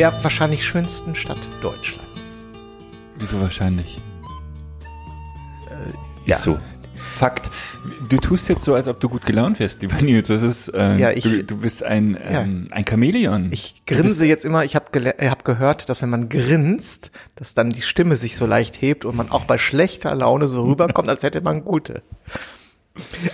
Der wahrscheinlich schönsten Stadt Deutschlands. Wieso wahrscheinlich? ja. Ist so. Fakt. Du tust jetzt so, als ob du gut gelaunt wärst, lieber Nils. Das ist, äh, Ja, ich- du, du bist ein, ähm, ein Chamäleon. Ich grinse jetzt immer, ich habe hab gehört, dass wenn man grinst, dass dann die Stimme sich so leicht hebt und man auch bei schlechter Laune so rüberkommt, als hätte man gute.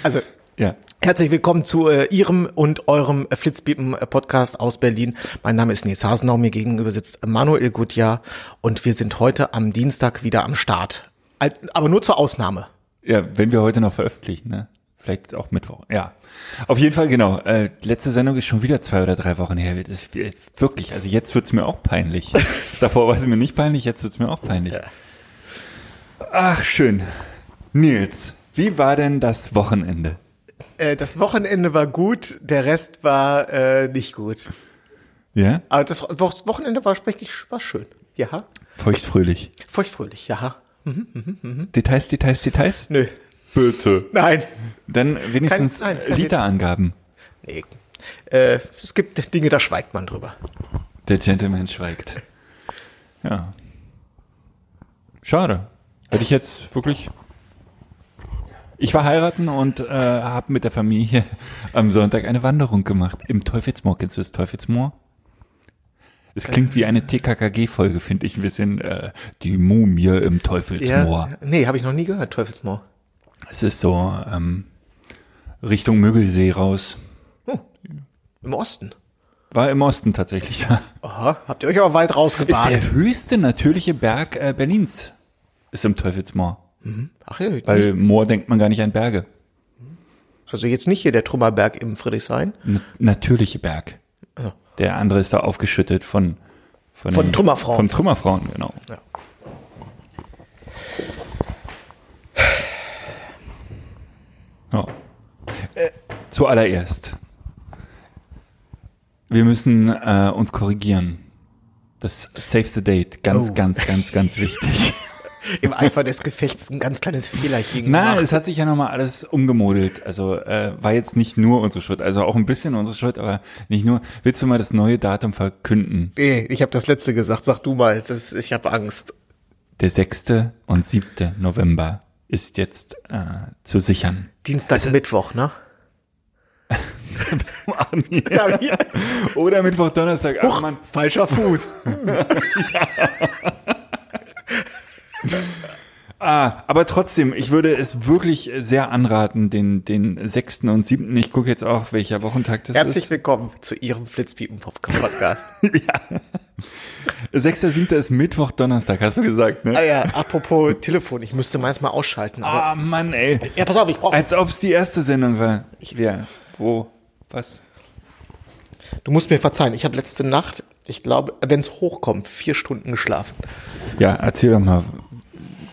Also, ja. Herzlich willkommen zu äh, Ihrem und eurem Flitzpiepen-Podcast aus Berlin. Mein Name ist Nils Hasenau, mir gegenüber sitzt Manuel Gutjahr und wir sind heute am Dienstag wieder am Start. Aber nur zur Ausnahme. Ja, wenn wir heute noch veröffentlichen, ne? Vielleicht auch Mittwoch. Ja. Auf jeden Fall, genau. Äh, letzte Sendung ist schon wieder zwei oder drei Wochen her. Das ist wirklich, also jetzt wird's mir auch peinlich. Davor war es mir nicht peinlich, jetzt wird's mir auch peinlich. Ach, schön. Nils, wie war denn das Wochenende? Äh, das Wochenende war gut, der Rest war äh, nicht gut. Ja? Aber das Wo- Wochenende war wirklich war schön. Ja. Feuchtfröhlich. Feuchtfröhlich, ja. Details, Details, Details? Nö. Bitte. Nein. Dann wenigstens Kein- nein, kein Literangaben. Nee. Äh, es gibt Dinge, da schweigt man drüber. Der Gentleman schweigt. Ja. Schade. Hätte ich jetzt wirklich. Ich war heiraten und äh, habe mit der Familie am Sonntag eine Wanderung gemacht. Im Teufelsmoor. Kennst du das Teufelsmoor? Es klingt wie eine TKKG-Folge, finde ich ein bisschen. Äh, die Mumie im Teufelsmoor. Nee, habe ich noch nie gehört, Teufelsmoor. Es ist so ähm, Richtung Müggelsee raus. Im Osten. War im Osten tatsächlich. ja. Aha, habt ihr euch aber weit Ist rausgewagt. der höchste natürliche Berg äh, Berlins. Ist im Teufelsmoor. Ach ja, Bei Moor denkt man gar nicht an Berge. also jetzt nicht hier der Trümmerberg im Friedrichshain. N natürliche Berg. Ja. Der andere ist da aufgeschüttet von von, Von Trümmerfrauen. Von Trümmerfrauen, genau. Ja. Ja. Äh, zuallererst. Wir müssen äh, uns korrigieren. Das Save the Date, ganz, Oh. ganz, ganz, ganz wichtig. Im Eifer des Gefechts ein ganz kleines Fehlerchen Nein, gemacht. es hat sich ja nochmal alles umgemodelt. Also äh, war jetzt nicht nur unsere Schuld, also auch ein bisschen unsere Schuld, aber nicht nur. Willst du mal das neue Datum verkünden? Nee, ich habe das letzte gesagt. Sag du mal, ist, ich habe Angst. Der 6. und 7. November ist jetzt äh, zu sichern. Dienstag, Mittwoch, ne? Ja. Oder Mittwoch, Donnerstag. Ach, Mann. Falscher Fuß. Ah, aber trotzdem, ich würde es wirklich sehr anraten, den, den 6. und 7. Ich gucke jetzt auch, welcher Wochentag das Herzlich ist. willkommen zu Ihrem Flitzpiepen-Podcast. 6. 7. ist Mittwoch, Donnerstag, hast du gesagt, ne? ah ja, apropos Telefon, ich müsste meins mal ausschalten. Aber, Ah, Mann, ey. ja, pass auf, ich brauche. Als ob es die erste Sendung war. Ich wäre. Wo? Was? Du musst mir verzeihen, ich habe letzte Nacht, ich glaube, wenn es hochkommt, vier Stunden geschlafen. Ja, erzähl doch mal.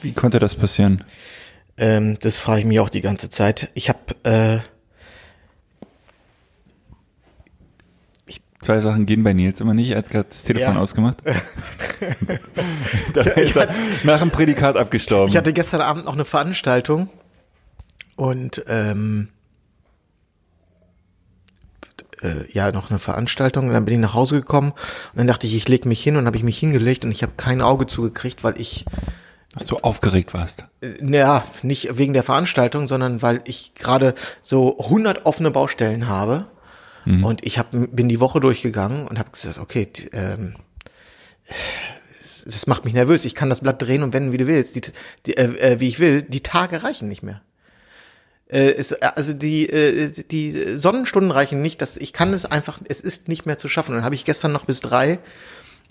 Wie konnte das passieren? Ähm, das frage ich mich auch die ganze Zeit. Ich habe, äh, Zwei Sachen gehen bei Nils immer nicht. Er hat gerade das Telefon Ja. ausgemacht. da ist er nach dem Prädikat abgestorben. ich hatte gestern Abend noch eine Veranstaltung und ähm, äh, ja noch eine Veranstaltung. Und dann bin ich nach Hause gekommen und dann dachte ich, ich leg mich hin und habe ich mich hingelegt und ich habe kein Auge zugekriegt, weil ich Dass du aufgeregt warst. Naja, nicht wegen der Veranstaltung, sondern weil ich gerade so 100 offene Baustellen habe. Und ich hab, bin die Woche durchgegangen und habe gesagt, okay, ähm, das- macht mich nervös. Ich kann das Blatt drehen und wenden, wie du willst, die, die, äh, äh, wie ich will. Die Tage reichen nicht mehr. Äh, es, also die, äh, die Sonnenstunden reichen nicht. Dass ich kann es einfach, es ist nicht mehr zu schaffen. Und dann habe ich gestern noch bis drei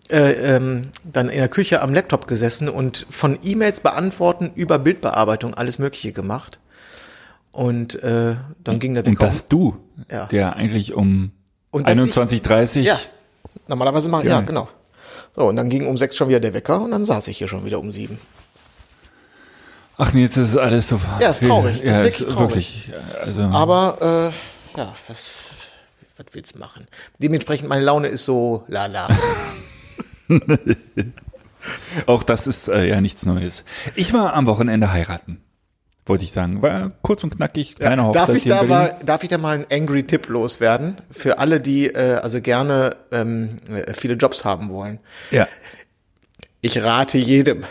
äh, ähm, dann in der Küche am Laptop gesessen und von E-Mails beantworten über Bildbearbeitung alles Mögliche gemacht. Und äh, dann ging der Und Wecker. dass du, Ja. der eigentlich um Und dass ich- 21.30 ja, normalerweise mache ja Geil. genau. So und dann ging um sechs schon wieder der Wecker und dann saß ich hier schon wieder um sieben. Ach nee, jetzt ist alles so. Ja, ist traurig. Ja, Ist wirklich traurig. Wirklich, also, Aber äh, ja, was, was willst du machen? Dementsprechend meine Laune ist so lala. auch das ist äh, ja nichts Neues. Ich war am Wochenende heiraten. Wollte ich sagen. War kurz und knackig, keine Hochzeit darf ich da mal, darf ich da mal einen angry Tipp loswerden für alle, die äh, also gerne ähm, äh, viele Jobs haben wollen? Ja. Ich rate jedem,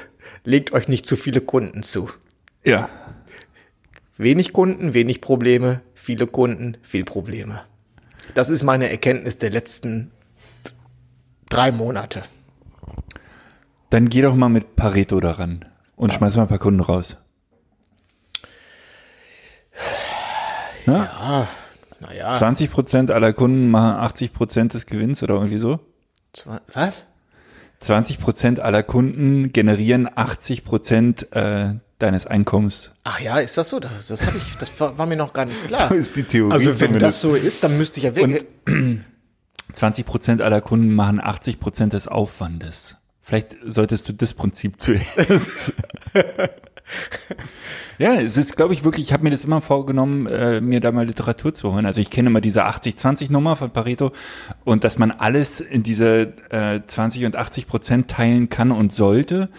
legt euch nicht zu viele Kunden zu. Ja. Wenig Kunden, wenig Probleme, viele Kunden, viel Probleme. Das ist meine Erkenntnis der letzten drei Monate. Dann geh doch mal mit Pareto daran und schmeiß mal ein paar Kunden raus. Na? Ah, naja. 20 Prozent aller Kunden machen 80 Prozent des Gewinns oder irgendwie so? Was? 20 Prozent aller Kunden generieren 80 Prozent äh, deines Einkommens. Ach ja, ist das so? Das, das, ich, das war, mir noch gar nicht klar. So ist die Theorie Also wenn zumindest. das so ist, dann müsste ich ja weg. 20 Prozent aller Kunden machen 80 Prozent des Aufwandes. Vielleicht solltest du das Prinzip zuerst. ja, es ist, glaube ich, wirklich, ich habe mir das immer vorgenommen, äh, mir da mal Literatur zu holen. Also ich kenne immer diese 80-20-Nummer von Pareto und dass man alles in diese äh, 20 und 80 Prozent teilen kann und sollte.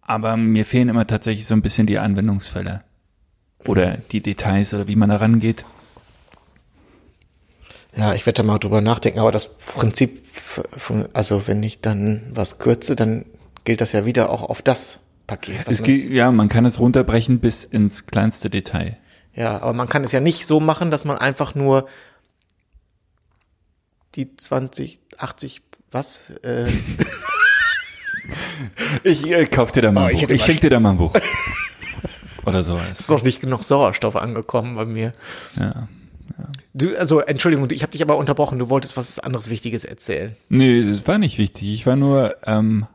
Aber mir fehlen immer tatsächlich so ein bisschen die Anwendungsfälle. Oder die Details oder wie man da rangeht. Ja, ich werde da mal drüber nachdenken, aber das Prinzip, von, also wenn ich dann was kürze, dann gilt das ja wieder auch auf das Paket. Es geht, ja, man kann es runterbrechen bis ins kleinste Detail. ja, aber man kann es ja nicht so machen, dass man einfach nur die 20, 80, was? Äh, Ich äh, kauf dir da mal Oh, ein ich Buch. Ich mal schenk dir da mal ein Buch. Oder sowas. ist noch nicht genug Sauerstoff angekommen bei mir. Ja. Du, also Entschuldigung, ich habe dich aber unterbrochen. Du wolltest was anderes Wichtiges erzählen. Nee, das war nicht wichtig. Ich war nur ähm,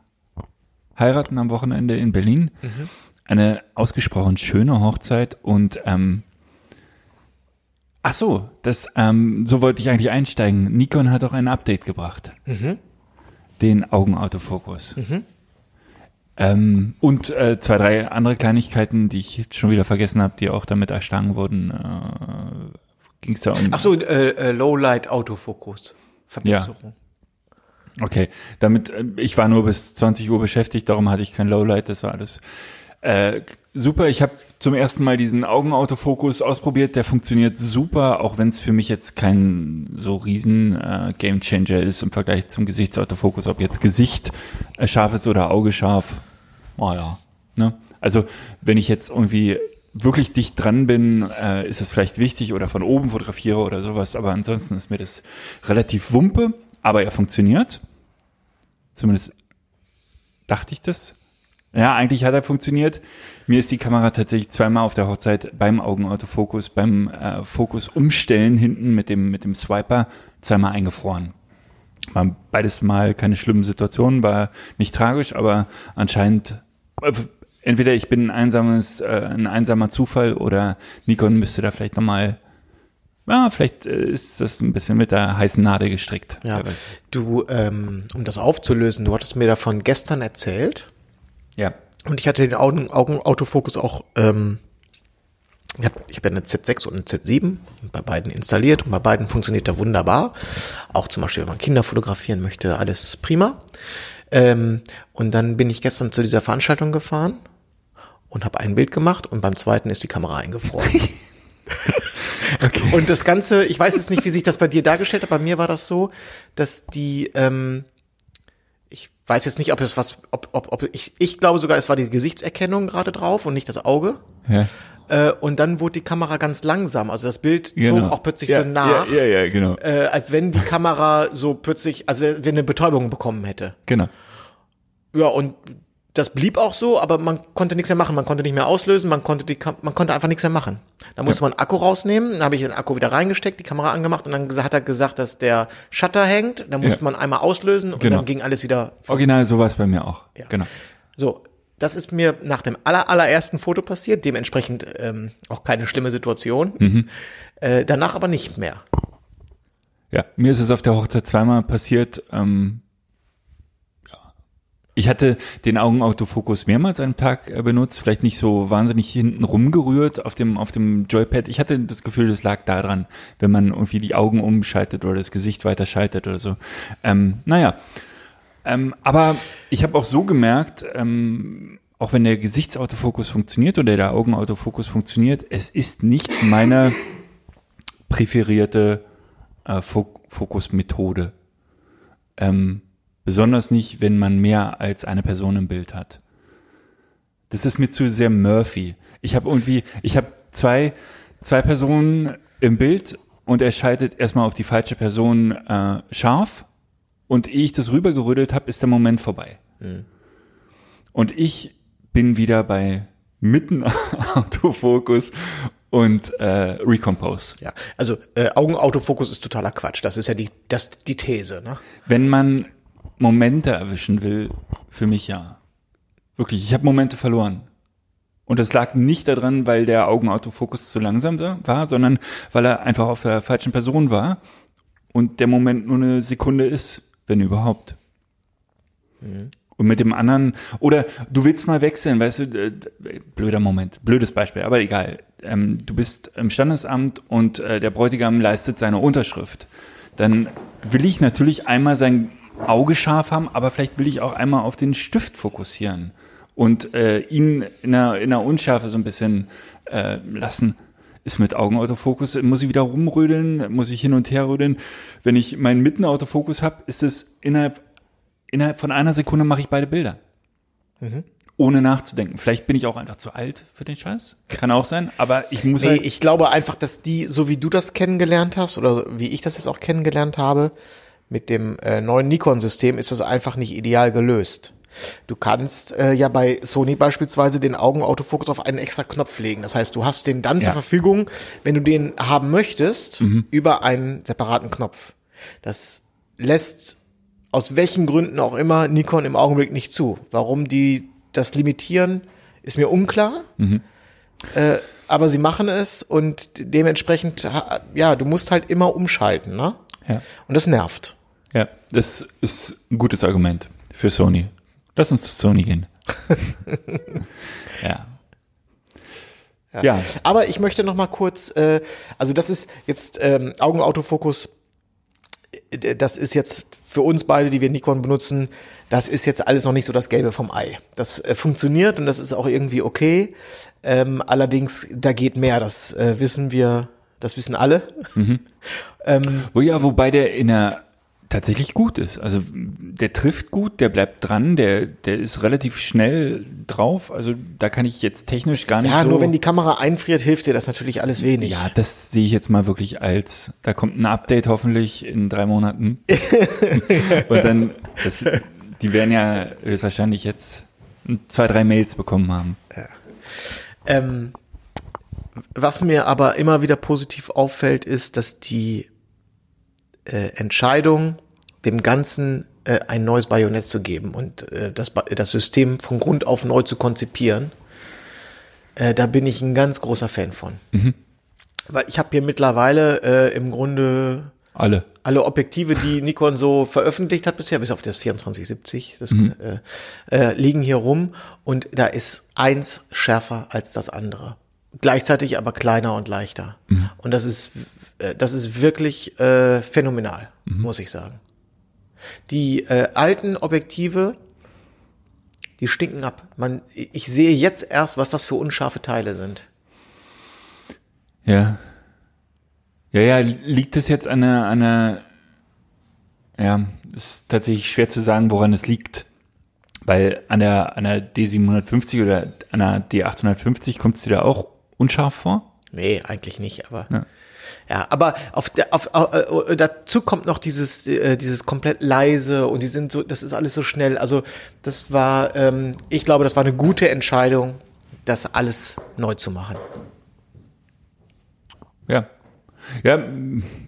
heiraten am Wochenende in Berlin. Eine ausgesprochen schöne Hochzeit und ähm, ach so, das ähm, so wollte ich eigentlich einsteigen. Nikon hat auch ein Update gebracht. Den Augenautofokus. Ähm, und äh, zwei, drei andere Kleinigkeiten, die ich jetzt schon wieder vergessen habe, die auch damit erschlagen wurden. Äh, Ging es da um Ach so, äh, äh, Lowlight Autofokus. Verbesserung. Okay, damit, äh, ich war nur bis 20 Uhr beschäftigt, darum hatte ich kein Lowlight, das war alles äh, super. Ich habe zum ersten Mal diesen Augenautofokus ausprobiert, der funktioniert super, auch wenn es für mich jetzt kein so riesen äh, Gamechanger ist im Vergleich zum Gesichtsautofokus, ob jetzt Gesicht äh, scharf ist oder Auge scharf. Oh ja, ne? Also wenn ich jetzt irgendwie wirklich dicht dran bin, äh, ist es vielleicht wichtig oder von oben fotografiere oder sowas, aber ansonsten ist mir das relativ wumpe, aber er funktioniert. Zumindest dachte ich das. Ja, eigentlich hat er funktioniert. Mir ist die Kamera tatsächlich zweimal auf der Hochzeit beim Augenautofokus, beim äh, Fokus umstellen hinten mit dem, mit dem Swiper zweimal eingefroren. War beides mal keine schlimmen Situationen, war nicht tragisch, aber anscheinend äh, entweder ich bin ein einsames, äh, ein einsamer Zufall oder Nikon müsste da vielleicht nochmal, ja, vielleicht äh, ist das ein bisschen mit der heißen Nadel gestrickt. Ja. weiß. Du, ähm, um das aufzulösen, du hattest mir davon gestern erzählt Ja. und ich hatte den Augen, Augenautofokus auch, ähm, ich habe hab ja eine Z6 und eine Z7 bei beiden installiert und bei beiden funktioniert er wunderbar. Auch zum Beispiel, wenn man Kinder fotografieren möchte, alles prima. Ähm, und dann bin ich gestern zu dieser Veranstaltung gefahren und habe ein Bild gemacht und beim zweiten ist die Kamera eingefroren. Und das Ganze, ich weiß jetzt nicht, wie sich das bei dir dargestellt hat, bei mir war das so, dass die, ähm, ich weiß jetzt nicht, ob es was, ob, ob, ob ich, ich glaube sogar, es war die Gesichtserkennung gerade drauf und nicht das Auge. Ja. Äh, und dann wurde die Kamera ganz langsam, also das Bild Genau. zog auch plötzlich ja, so nach, Ja, ja, ja, genau. Äh, als wenn die Kamera so plötzlich, also wenn eine Betäubung bekommen hätte. Genau. Ja, und das blieb auch so, aber man konnte nichts mehr machen. Man konnte nicht mehr auslösen, man konnte die, man konnte einfach nichts mehr machen. Da musste man Akku rausnehmen, dann habe ich den Akku wieder reingesteckt, die Kamera angemacht und dann hat er gesagt, dass der Shutter hängt. Dann musste Ja. man einmal auslösen und Genau. dann ging alles wieder. Original, so war es bei mir auch. Ja. Genau. So, das ist mir nach dem aller, allerersten Foto passiert, dementsprechend ähm, auch keine schlimme Situation. Mhm. Äh, danach aber nicht mehr. Ja, mir ist es auf der Hochzeit zweimal passiert. Ähm, ja. Ich hatte den Augenautofokus mehrmals am Tag äh, benutzt, vielleicht nicht so wahnsinnig hinten rumgerührt auf dem, auf dem Joypad. Ich hatte das Gefühl, das lag daran, wenn man irgendwie die Augen umschaltet oder das Gesicht weiter schaltet oder so. Ähm, naja, ähm, aber ich habe auch so gemerkt, ähm, auch wenn der Gesichtsautofokus funktioniert oder der Augenautofokus funktioniert, es ist nicht meine präferierte äh, Fok Fokusmethode. Ähm, besonders nicht, wenn man mehr als eine Person im Bild hat. Das ist mir zu sehr Murphy. Ich habe irgendwie, ich habe zwei, zwei Personen im Bild und er schaltet erstmal auf die falsche Person äh, scharf und ehe ich das rübergerödelt habe, ist der Moment vorbei. Und ich bin wieder bei mitten Autofokus und äh, Recompose. Ja, also äh, Augenautofokus ist totaler Quatsch. Das ist ja die, das, die These. Ne? Wenn man Momente erwischen will, für mich ja. Wirklich, ich habe Momente verloren. Und das lag nicht daran, weil der Augenautofokus zu langsam war, sondern weil er einfach auf der falschen Person war und der Moment nur eine Sekunde ist, wenn überhaupt. Und mit dem anderen, oder du willst mal wechseln, weißt du, blöder Moment, blödes Beispiel, aber egal. Ähm, du bist im Standesamt und äh, der Bräutigam leistet seine Unterschrift. Dann will ich natürlich einmal sein Auge scharf haben, aber vielleicht will ich auch einmal auf den Stift fokussieren und äh, ihn in einer, in einer Unschärfe so ein bisschen äh, lassen. Ist mit Augenautofokus, muss ich wieder rumrödeln, muss ich hin und her rödeln. Wenn ich meinen Mittenautofokus habe, ist es innerhalb, innerhalb von einer Sekunde mache ich beide Bilder. Ohne nachzudenken. Vielleicht bin ich auch einfach zu alt für den Scheiß. Kann auch sein, aber ich muss Nee, halt. ich glaube einfach, dass die, so wie du das kennengelernt hast oder wie ich das jetzt auch kennengelernt habe, mit dem äh, neuen Nikon-System ist das einfach nicht ideal gelöst. Du kannst äh, ja bei Sony beispielsweise den Augenautofokus auf einen extra Knopf legen. Das heißt, du hast den dann zur Ja. Verfügung, wenn du den haben möchtest, über einen separaten Knopf. Das lässt aus welchen Gründen auch immer Nikon im Augenblick nicht zu. Warum die das limitieren, ist mir unklar. Äh, aber sie machen es und dementsprechend, ja, du musst halt immer umschalten, ne? ja. Und das nervt. Ja, das ist ein gutes Argument für Sony. Lass uns zu Sony gehen. ja. Ja. Aber ich möchte noch mal kurz, äh, also das ist jetzt ähm, Augenautofokus, äh, das ist jetzt für uns beide, die wir Nikon benutzen, das ist jetzt alles noch nicht so das Gelbe vom Ei. Das äh, funktioniert und das ist auch irgendwie okay. Ähm, allerdings, da geht mehr, das äh, wissen wir, das wissen alle. Wo ja, wobei der in der tatsächlich gut ist. Also der trifft gut, der bleibt dran, der, der ist relativ schnell drauf. Also da kann ich jetzt technisch gar nicht Ja, so. nur wenn die Kamera einfriert, hilft dir das natürlich alles wenig. ja, das sehe ich jetzt mal wirklich als, da kommt ein Update hoffentlich in drei Monaten. Und dann, das, die werden ja höchstwahrscheinlich jetzt zwei, drei Mails bekommen haben. Ähm, was mir aber immer wieder positiv auffällt, ist, dass die äh, Entscheidung, dem Ganzen äh, ein neues Bajonett zu geben und äh, das, das System von Grund auf neu zu konzipieren, äh, da bin ich ein ganz großer Fan von. Weil ich habe hier mittlerweile äh, im Grunde Alle. alle Objektive, die Nikon so veröffentlicht hat bisher, bis auf das 2470, das äh, äh, liegen hier rum und da ist eins schärfer als das andere. Gleichzeitig aber kleiner und leichter. Und das ist, äh, das ist wirklich äh, phänomenal, muss ich sagen. Die äh, alten Objektive, die stinken ab. Man, ich sehe jetzt erst, was das für unscharfe Teile sind. Ja. Ja, ja, liegt es jetzt an einer, an einer, ja, ist tatsächlich schwer zu sagen, woran es liegt. Weil an der, an der D750 oder an der D850 kommt es dir da auch unscharf vor? Nee, eigentlich nicht, aber Ja. ja, aber auf der auf, auf äh, dazu kommt noch dieses äh, dieses komplett leise und die sind so das ist alles so schnell. Also, das war ähm, ich glaube, das war eine gute Entscheidung, das alles neu zu machen. Ja. Ja,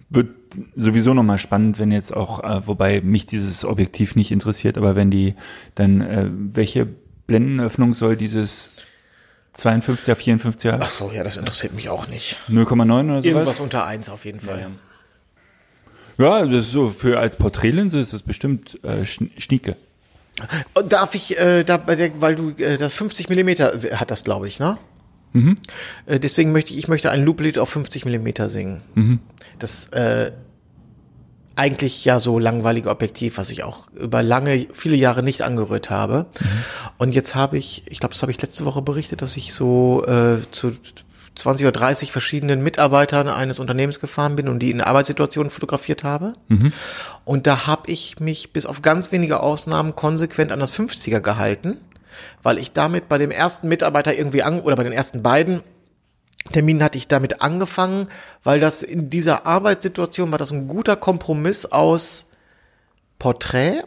wird sowieso nochmal spannend, wenn jetzt auch, äh, wobei mich dieses Objektiv nicht interessiert, aber wenn die dann, äh, welche Blendenöffnung soll dieses 52er, 54er, Ach so, ja, das interessiert mich auch nicht. 0,9 oder Irgendwas sowas? unter eins auf jeden Fall. Ja, das ist so, für als Porträtlinse ist das bestimmt äh, Schn- Schnieke. Und darf ich, äh, da, bei der, weil du äh, das 50 Millimeter hat das, glaube ich, ne? Mhm. Äh, deswegen möchte ich, ich möchte ein Loop-Lied auf 50 Millimeter singen. Mhm. Das äh, eigentlich ja so langweilige Objektiv, was ich auch über lange, viele Jahre nicht angerührt habe. Und jetzt habe ich, ich glaube, das habe ich letzte Woche berichtet, dass ich so äh, zu 20 oder 30 verschiedenen Mitarbeitern eines Unternehmens gefahren bin und die in Arbeitssituationen fotografiert habe. Und da habe ich mich bis auf ganz wenige Ausnahmen konsequent an das 50er gehalten, weil ich damit bei dem ersten Mitarbeiter irgendwie an, oder bei den ersten beiden Terminen hatte ich damit angefangen, weil das in dieser Arbeitssituation war das ein guter Kompromiss aus Porträt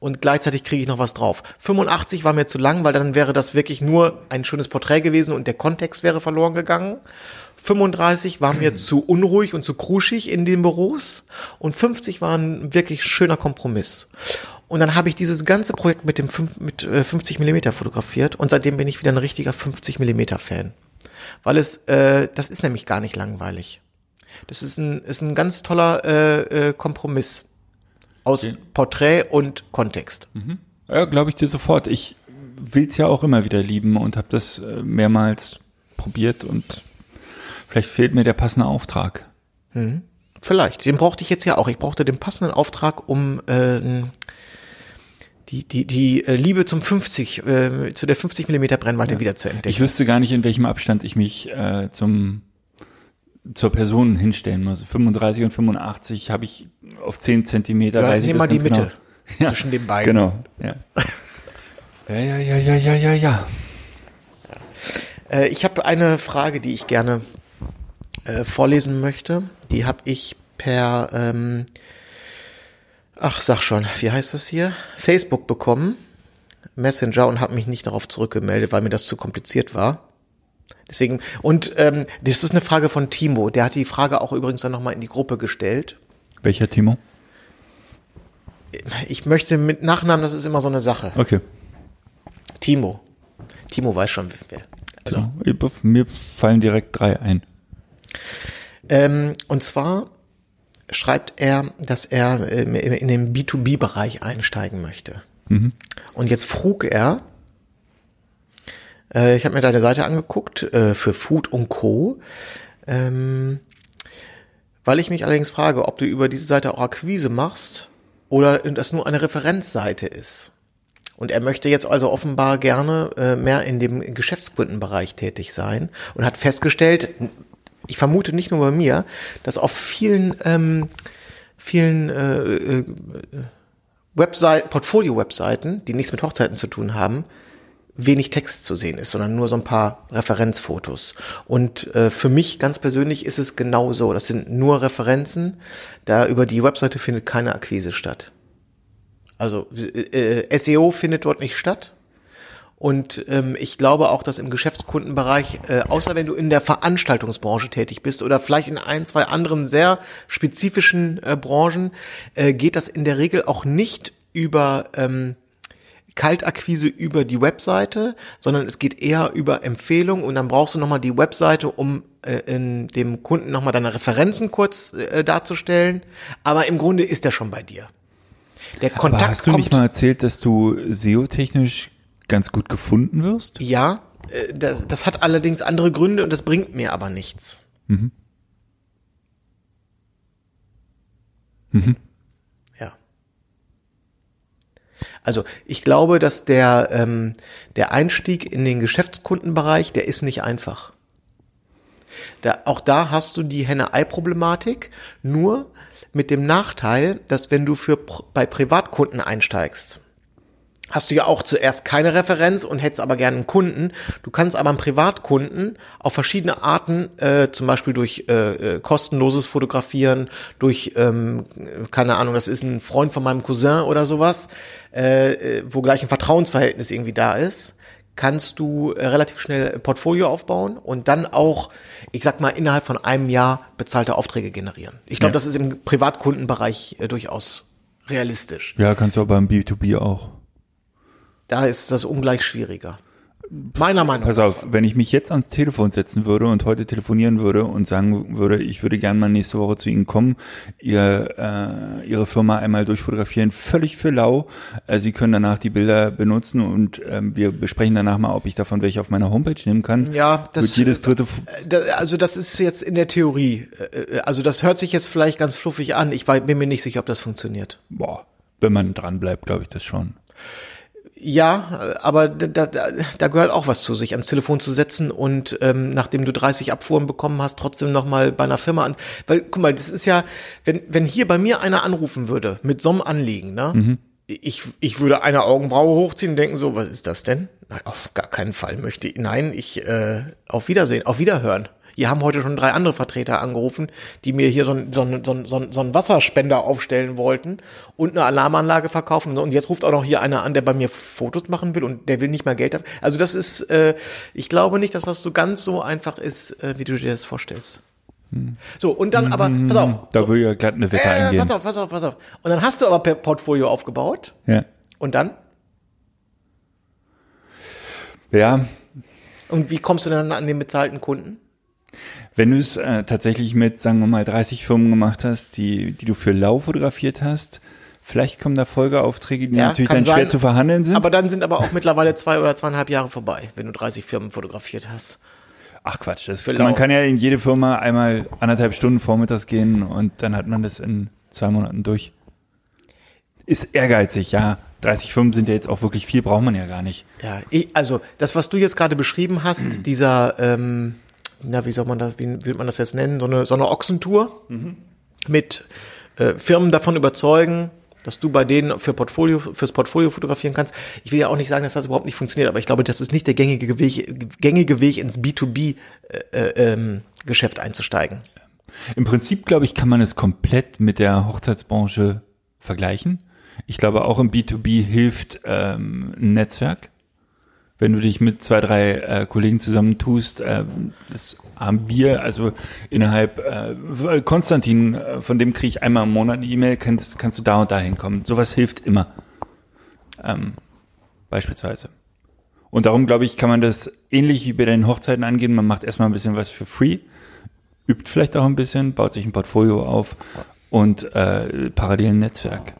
und gleichzeitig kriege ich noch was drauf. 85 war mir zu lang, weil dann wäre das wirklich nur ein schönes Porträt gewesen und der Kontext wäre verloren gegangen. 35 war mir zu unruhig und zu kruschig in den Büros und 50 war ein wirklich schöner Kompromiss. Und dann habe ich dieses ganze Projekt mit dem fünf- mit äh, 50 Millimeter fotografiert und seitdem bin ich wieder ein richtiger 50 Millimeter Fan. Weil es, äh, das ist nämlich gar nicht langweilig. Das ist ein, ist ein ganz toller äh, äh, Kompromiss aus Porträt und Kontext. Ja, glaube ich dir sofort. Ich will's ja auch immer wieder lieben und habe das äh, mehrmals probiert und vielleicht fehlt mir der passende Auftrag. Vielleicht. Den brauchte ich jetzt ja auch. Ich brauchte den passenden Auftrag, um äh, die, die, die äh, Liebe zum 50, äh, zu der 50 Millimeter Brennweite wieder zu entdecken. Ich wüsste gar nicht, in welchem Abstand ich mich äh, zum zur Person hinstellen muss. 35 und 85 habe ich auf 10 Zentimeter. ja, weiß ich nimm das mal die ganz Mitte Genau. zwischen den beiden. Genau. Ja. ja, ja, ja, ja, ja, ja, ja. Äh, ich habe eine Frage, die ich gerne äh, vorlesen möchte. Die habe ich per, ähm, ach sag schon, wie heißt das hier? Facebook bekommen, Messenger und habe mich nicht darauf zurückgemeldet, weil mir das zu kompliziert war. Deswegen, und ähm, das ist eine Frage von Timo, der hat die Frage auch übrigens dann nochmal in die Gruppe gestellt. Welcher Timo? Ich möchte mit Nachnamen, das ist immer so eine Sache. Okay. Timo. Timo weiß schon, wer. Also, So, mir fallen direkt drei ein. Ähm, und zwar schreibt er, dass er ähm, in den B2B-Bereich einsteigen möchte. Und jetzt frug er, äh, ich habe mir deine Seite angeguckt, äh, für Food und Co., ähm, weil ich mich allerdings frage, ob du über diese Seite auch Akquise machst oder das nur eine Referenzseite ist. Und er möchte jetzt also offenbar gerne äh, mehr in dem Geschäftskundenbereich tätig sein und hat festgestellt, ich vermute nicht nur bei mir, dass auf vielen, ähm, vielen äh, äh, Website, Portfolio-Webseiten, die nichts mit Hochzeiten zu tun haben, wenig Text zu sehen ist, sondern nur so ein paar Referenzfotos. Und äh, für mich ganz persönlich ist es genau so. Das sind nur Referenzen. Da über die Webseite findet keine Akquise statt. Also äh, äh, SEO findet dort nicht statt. Und ähm, ich glaube auch, dass im Geschäftskundenbereich, äh, außer wenn du in der Veranstaltungsbranche tätig bist oder vielleicht in ein, zwei anderen sehr spezifischen äh, Branchen, äh, geht das in der Regel auch nicht über ähm, Kaltakquise über die Webseite, sondern es geht eher über Empfehlung und dann brauchst du nochmal die Webseite, um äh, in dem Kunden nochmal deine Referenzen kurz äh, darzustellen. Aber im Grunde ist er schon bei dir. Der Kontakt Aber hast du kommt. nicht mal erzählt, dass du SEO-technisch ganz gut gefunden wirst? Ja, äh, das, das hat allerdings andere Gründe und das bringt mir aber nichts. Ja. Also ich glaube, dass der, ähm, der Einstieg in den Geschäftskundenbereich, der ist nicht einfach. Da, auch da hast du die Henne-Ei-Problematik, nur mit dem Nachteil, dass wenn du für bei Privatkunden einsteigst, hast du ja auch zuerst keine Referenz und hättest aber gerne einen Kunden. Du kannst aber einen Privatkunden auf verschiedene Arten, äh, zum Beispiel durch äh, äh, kostenloses Fotografieren, durch, ähm, keine Ahnung, das ist ein Freund von meinem Cousin oder sowas, äh, äh, wo gleich ein Vertrauensverhältnis irgendwie da ist, kannst du äh, relativ schnell Portfolio aufbauen und dann auch, ich sag mal, innerhalb von einem Jahr bezahlte Aufträge generieren. Ich glaube, Ja. das ist im Privatkundenbereich äh, durchaus realistisch. Ja, kannst du aber im B2B auch. Da ist das ungleich schwieriger. Meiner Meinung Pass nach. auf, wenn ich mich jetzt ans Telefon setzen würde und heute telefonieren würde und sagen würde, ich würde gerne mal nächste Woche zu Ihnen kommen, ihr, äh, Ihre Firma einmal durchfotografieren, völlig für lau. Äh, Sie können danach die Bilder benutzen und ähm, wir besprechen danach mal, ob ich davon welche auf meiner Homepage nehmen kann. Ja, das- Wird jedes dritte Da- Also das ist jetzt in der Theorie. äh, Also das hört sich jetzt vielleicht ganz fluffig an. Ich war- bin mir nicht sicher, ob das funktioniert. boah, wenn man dran bleibt, glaube ich das schon. Ja, aber da, da, da gehört auch was zu, sich ans Telefon zu setzen und ähm, nachdem du 30 Abfuhren bekommen hast, trotzdem nochmal bei einer Firma an. Weil, guck mal, das ist ja, wenn, wenn hier bei mir einer anrufen würde mit so einem Anliegen, ne? Ich, ich würde eine Augenbraue hochziehen und denken so, was ist das denn? Nein, auf gar keinen Fall möchte ich, nein, ich, äh, auf Wiedersehen, auf Wiederhören. Hier haben heute schon drei andere Vertreter angerufen, die mir hier so einen so einen- so einen- so einen- so einen Wasserspender aufstellen wollten und eine Alarmanlage verkaufen. Und jetzt ruft auch noch hier einer an, der bei mir Fotos machen will und der will nicht mal Geld dafür. Also das ist, äh, ich glaube nicht, dass das so ganz so einfach ist, äh, wie du dir das vorstellst. So, und dann aber, pass auf. Da so, würde ja glatt eine Wette äh, eingehen. pass auf, pass auf, pass auf. Und dann hast du aber per Portfolio aufgebaut. Ja. Und dann? ja, Und wie kommst du dann an den bezahlten Kunden? Wenn du es äh, tatsächlich mit, sagen wir mal, 30 Firmen gemacht hast, die, die du für lau fotografiert hast, vielleicht kommen da Folgeaufträge, die Ja, natürlich dann schwer sein. zu verhandeln sind. Aber dann sind aber auch mittlerweile zwei oder zweieinhalb Jahre vorbei, wenn du 30 Firmen fotografiert hast. Ach Quatsch, das, man lau. kann ja in jede Firma einmal anderthalb Stunden vormittags gehen und dann hat man das in zwei Monaten durch. Ist ehrgeizig, ja. 30 Firmen sind ja jetzt auch wirklich viel, braucht man ja gar nicht. Ja, ich, also das, was du jetzt gerade beschrieben hast, dieser, ähm, na, wie soll man das, wie will man das jetzt nennen, so eine, so eine Ochsentour mit äh, Firmen davon überzeugen, dass du bei denen für Portfolio, fürs Portfolio fotografieren kannst. Ich will ja auch nicht sagen, dass das überhaupt nicht funktioniert, aber ich glaube, das ist nicht der gängige Weg, gängige Weg ins B2B äh, äh, ähm, einzusteigen. Im Prinzip, glaube ich, kann man es komplett mit der Hochzeitsbranche vergleichen. Ich glaube, auch im B2B hilft ähm, ein Netzwerk. Wenn du dich mit zwei, drei äh, Kollegen zusammentust, äh, das haben wir, also innerhalb, äh, Konstantin, äh, von dem kriege ich einmal im Monat eine E-Mail, kannst, kannst du da und da hinkommen. Sowas hilft immer. Ähm, beispielsweise. Und darum, glaube ich, kann man das ähnlich wie bei den Hochzeiten angehen. Man macht erstmal ein bisschen was für free, übt vielleicht auch ein bisschen, baut sich ein Portfolio auf und äh, parallel ein Netzwerk.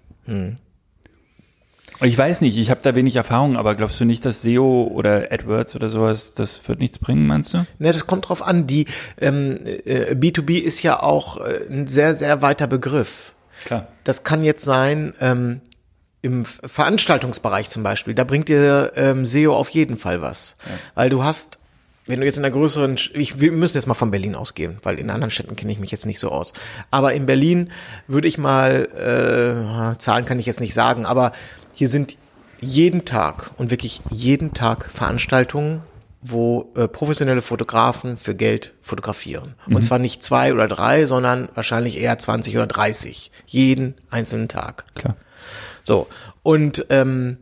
Ich weiß nicht, ich habe da wenig Erfahrung, aber glaubst du nicht, dass SEO oder AdWords oder sowas, das wird nichts bringen, meinst du? Ne, das kommt drauf an. Die ähm, äh, B2B ist ja auch äh, ein sehr, sehr weiter Begriff. Klar. Das kann jetzt sein, ähm, im Veranstaltungsbereich zum Beispiel, da bringt dir ähm, SEO auf jeden Fall was. Weil du hast, wenn du jetzt in einer größeren, ich, wir müssen jetzt mal von Berlin ausgehen, weil in anderen Städten kenne ich mich jetzt nicht so aus. Aber in Berlin würde ich mal, äh, Zahlen kann ich jetzt nicht sagen, aber hier sind jeden Tag und wirklich jeden Tag Veranstaltungen, wo äh, professionelle Fotografen für Geld fotografieren. Und zwar nicht zwei oder drei, sondern wahrscheinlich eher 20 oder 30. Jeden einzelnen Tag. Klar. So, und ähm,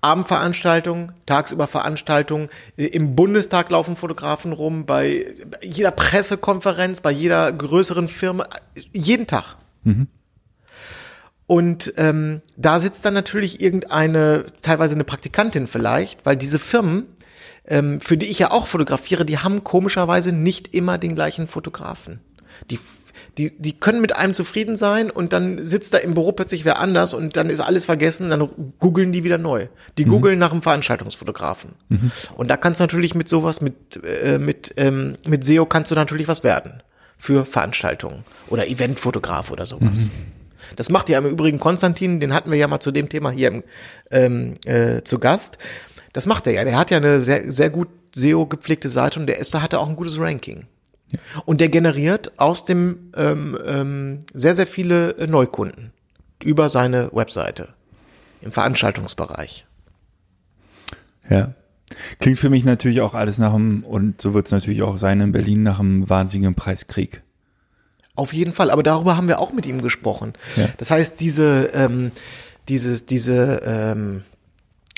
Abendveranstaltungen, tagsüber Veranstaltungen, im Bundestag laufen Fotografen rum, bei jeder Pressekonferenz, bei jeder größeren Firma, jeden Tag. Und ähm, da sitzt dann natürlich irgendeine, teilweise eine Praktikantin vielleicht, weil diese Firmen, ähm, für die ich ja auch fotografiere, die haben komischerweise nicht immer den gleichen Fotografen. Die, die, die können mit einem zufrieden sein und dann sitzt da im Büro plötzlich wer anders und dann ist alles vergessen, dann googeln die wieder neu. Die googeln nach einem Veranstaltungsfotografen. Und da kannst du natürlich mit sowas, mit, äh, mit, ähm, mit SEO kannst du natürlich was werden für Veranstaltungen oder Eventfotograf oder sowas. Das macht ja im Übrigen Konstantin, den hatten wir ja mal zu dem Thema hier im, ähm, äh, zu Gast. Das macht er ja. Der hat ja eine sehr, sehr gut SEO gepflegte Seite und der Esther hatte auch ein gutes Ranking. Und der generiert aus dem ähm, ähm, sehr, sehr viele äh, Neukunden über seine Webseite im Veranstaltungsbereich. Ja. Klingt für mich natürlich auch alles nach einem, und so wird es natürlich auch sein in Berlin, nach einem wahnsinnigen Preiskrieg. Auf jeden Fall, aber darüber haben wir auch mit ihm gesprochen. Ja. Das heißt, diese, ähm, diese, diese ähm,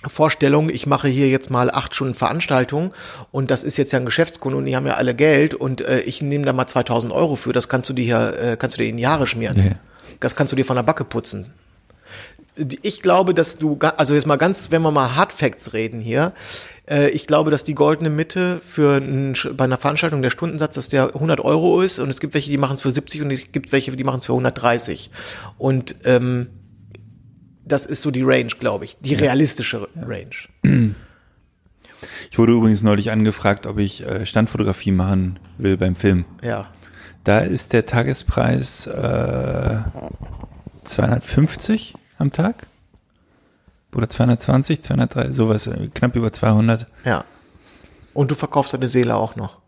Vorstellung, ich mache hier jetzt mal acht Stunden Veranstaltung und das ist jetzt ja ein Geschäftskunde und die haben ja alle Geld und äh, ich nehme da mal 2000 Euro für, das kannst du dir, äh, kannst du dir in Haare schmieren. Ja. Das kannst du dir von der Backe putzen. Ich glaube, dass du, also jetzt mal ganz, wenn wir mal Hard Facts reden hier, äh, ich glaube, dass die goldene Mitte für ein, bei einer Veranstaltung der Stundensatz, dass der 100 Euro ist und es gibt welche, die machen es für 70 und es gibt welche, die machen es für 130. Und ähm, das ist so die Range, glaube ich, die realistische Range. Ich wurde übrigens neulich angefragt, ob ich äh, Standfotografie machen will beim Film. Ja. Da ist der Tagespreis äh, 250 am Tag. Oder 220, 203, sowas, äh, knapp über 200. Ja. Und du verkaufst deine Seele auch noch.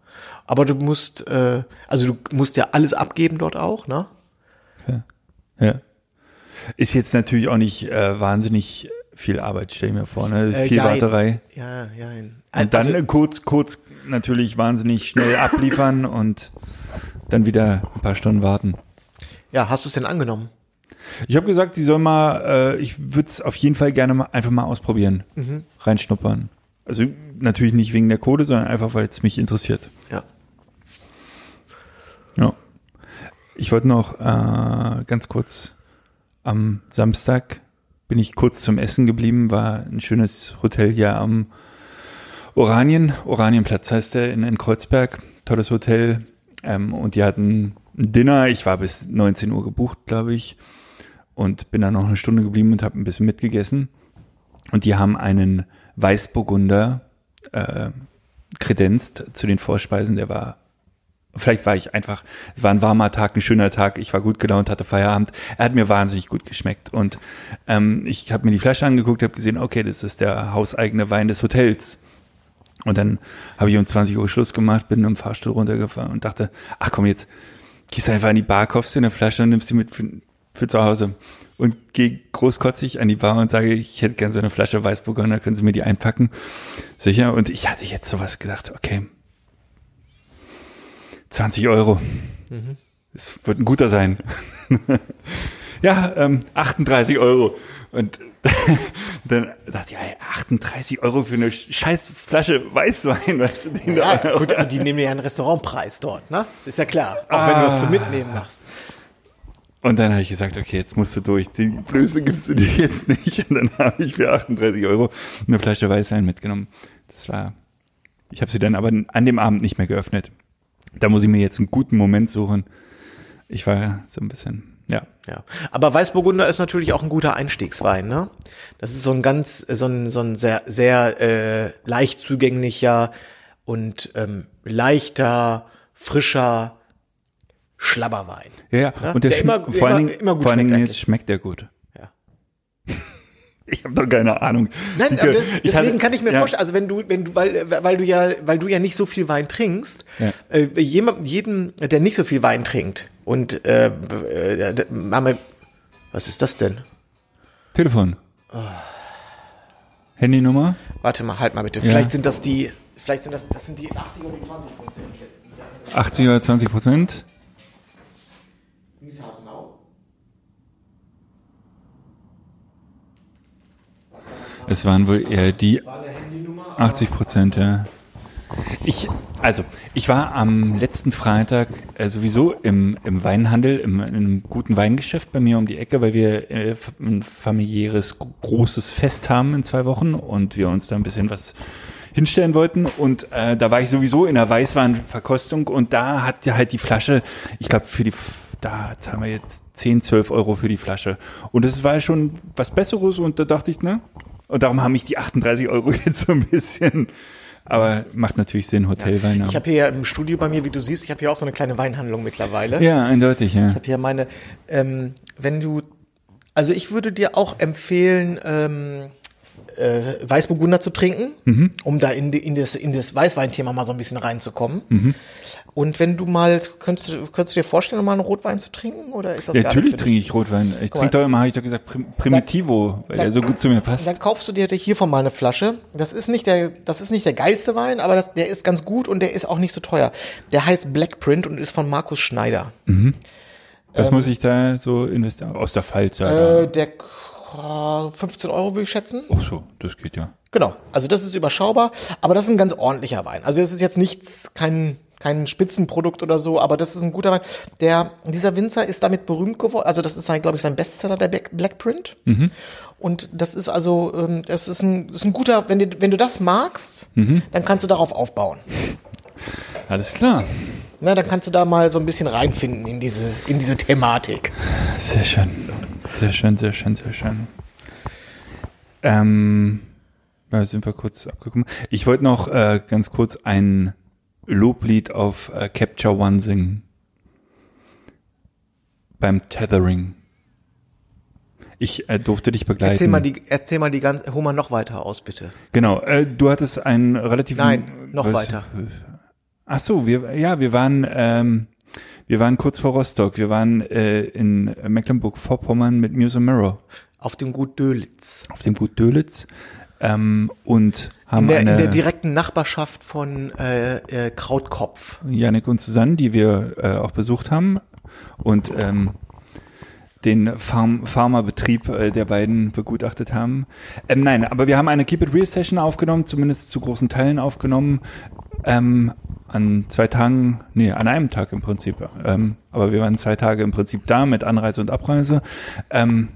Aber du musst, äh, also du musst ja alles abgeben dort auch, ne? Ja. Ist jetzt natürlich auch nicht äh, wahnsinnig viel Arbeit, stell ich mir vor, ne? Äh, Viel jein. Warterei. Ja, ja. Also, Und dann äh, kurz, kurz natürlich wahnsinnig schnell abliefern und dann wieder ein paar Stunden warten. ja, hast du es denn angenommen? Ich habe gesagt, die soll mal, äh, ich würde es auf jeden Fall gerne mal einfach mal ausprobieren, reinschnuppern. Also natürlich nicht wegen der Code, sondern einfach, weil es mich interessiert. Ja. Ja. Ich wollte noch äh, ganz kurz am Samstag bin ich kurz zum Essen geblieben, war ein schönes Hotel hier am Oranien, Oranienplatz heißt der in, in Kreuzberg, tolles Hotel. Ähm, und die hatten ein Dinner, ich war bis 19 Uhr gebucht, glaube ich, und bin dann noch eine Stunde geblieben und habe ein bisschen mitgegessen. Und die haben einen Weißburgunder äh, kredenzt zu den Vorspeisen, der war Vielleicht war ich einfach, war ein warmer Tag, ein schöner Tag, ich war gut gelaunt, hatte Feierabend. Er hat mir wahnsinnig gut geschmeckt. Und ähm, ich habe mir die Flasche angeguckt, habe gesehen, okay, das ist der hauseigene Wein des Hotels. Und dann habe ich um 20 Uhr Schluss gemacht, bin im Fahrstuhl runtergefahren und dachte, ach komm, jetzt gehst einfach in die Bar, kaufst dir eine Flasche und nimmst die mit für, für zu Hause. Und gehe großkotzig an die Bar und sage, ich hätte gerne so eine Flasche Weißburgunder, können Sie mir die einpacken? Sicher. Und ich hatte jetzt sowas gedacht, okay, 20 Euro. Es wird ein guter sein. ja, ähm, 38 Euro. Und dann dachte ich, ey, 38 Euro für eine scheiß Flasche Weißwein, weißt du, den Ja, da gut, aber die nehmen ja einen Restaurantpreis dort, ne? Ist ja klar. Auch wenn du das zum Mitnehmen machst. Und dann habe ich gesagt, okay, jetzt musst du durch. Die Blöße gibst du dir jetzt nicht. Und dann habe ich für 38 Euro eine Flasche Weißwein mitgenommen. Das war, ich habe sie dann aber an dem Abend nicht mehr geöffnet. Da muss ich mir jetzt einen guten Moment suchen. Ich war so ein bisschen, ja. Ja. Aber Weißburgunder ist natürlich auch ein guter Einstiegswein, ne? Das ist so ein ganz, so ein, so ein sehr, sehr äh, leicht zugänglicher und ähm, leichter, frischer Schlabberwein. Ja, ja. Ja, und der, der schmeckt, immer- vor allen Dingen, immer gut vor allen Dingen schmeckt jetzt schmeckt der gut. Ja. Ich habe doch keine Ahnung. Nein, das, deswegen hatte- kann ich mir ja, vorstellen, also wenn du, wenn du, weil, weil du ja, weil du ja nicht so viel Wein trinkst, Ja. äh, jemand, jeden, der nicht so viel Wein trinkt und äh, äh, äh, Mama, was ist das denn? Telefon. Handynummer? Warte mal, halt mal bitte. Ja. Vielleicht sind das die, vielleicht sind das, das sind die 80 oder die 20 Prozent jetzt. 80 oder 20 Prozent? Es waren wohl eher die War eine Handynummer. 80 Prozent, ja. Ich, also, ich war am letzten Freitag äh, sowieso im, im Weinhandel, im, einem guten Weingeschäft bei mir um die Ecke, weil wir äh, ein familiäres großes Fest haben in zwei Wochen und wir uns da ein bisschen was hinstellen wollten. Und äh, da war ich sowieso in der Weißweinverkostung und da hat ja halt die Flasche, ich glaube, für die da zahlen wir jetzt 10, 12 Euro für die Flasche. Und es war schon was Besseres und da dachte ich, ne? Und darum haben mich die 38 Euro jetzt so ein bisschen. Aber macht natürlich Sinn, Hotelwein. Ich habe hier im Studio bei mir, wie du siehst, ich habe hier auch so eine kleine Weinhandlung mittlerweile. ja, eindeutig, ja. Ich habe hier meine, ähm, wenn du, also ich würde dir auch empfehlen, ähm, äh, Weißburgunder zu trinken, Mhm. um da in, in das, in das Weißweinthema mal so ein bisschen reinzukommen. Mhm. Und wenn du mal, könntest, du- könntest du dir vorstellen, mal einen Rotwein zu trinken? Oder ist das ja natürlich trinke ich Rotwein. Ich mal. trinke doch immer, habe ich doch gesagt, Prim Primitivo, weil der so gut zu mir passt. Dann kaufst du dir hiervon mal eine Flasche. Das ist nicht der, das ist nicht der geilste Wein, aber das, der ist ganz gut und der ist auch nicht so teuer. Der heißt Blackprint und ist von Markus Schneider. Was muss ich da so investieren? Aus der Pfalz. Ähm, Äh, der 15 Euro würde ich schätzen. Ach so, das geht ja. Genau, also das ist überschaubar, aber das ist ein ganz ordentlicher Wein. Also das ist jetzt nichts, kein, kein Spitzenprodukt oder so, aber das ist ein guter Wein. Der, dieser Winzer ist damit berühmt geworden. Also das ist sein, glaube ich, sein Bestseller, der Black- Blackprint. Und das ist also, ähm, das ist ein, das ist ein guter, wenn du, wenn du das magst, dann kannst du darauf aufbauen. Alles klar. Na, dann kannst du da mal so ein bisschen reinfinden in diese, in diese Thematik. Sehr schön. Sehr schön, sehr schön, sehr schön. Ähm, ja, sind wir kurz abgekommen. Ich wollte noch äh, ganz kurz ein Loblied auf äh, Capture One singen. Beim Tethering. Ich äh, durfte dich begleiten. Erzähl mal die, erzähl mal die ganze, hol mal noch weiter aus, bitte. Genau, äh, du hattest einen relativ Nein, noch was- weiter. Ach so, wir ja, wir waren ähm, wir waren kurz vor Rostock. Wir waren äh, in Mecklenburg-Vorpommern mit Muse Mirror Auf dem Gut Dölitz. auf dem Gut Dölitz ähm, und haben In der, in eine der direkten Nachbarschaft von äh, äh, Krautkopf. Janik und Susanne, die wir äh, auch besucht haben und ähm, den Farm Pharmabetrieb äh, der beiden begutachtet haben. Ähm, nein, aber wir haben eine Keep It Real Session aufgenommen, zumindest zu großen Teilen aufgenommen. Ähm, an zwei Tagen, nee, an einem Tag im Prinzip. Ähm, aber wir waren zwei Tage im Prinzip da mit Anreise und Abreise. Ähm,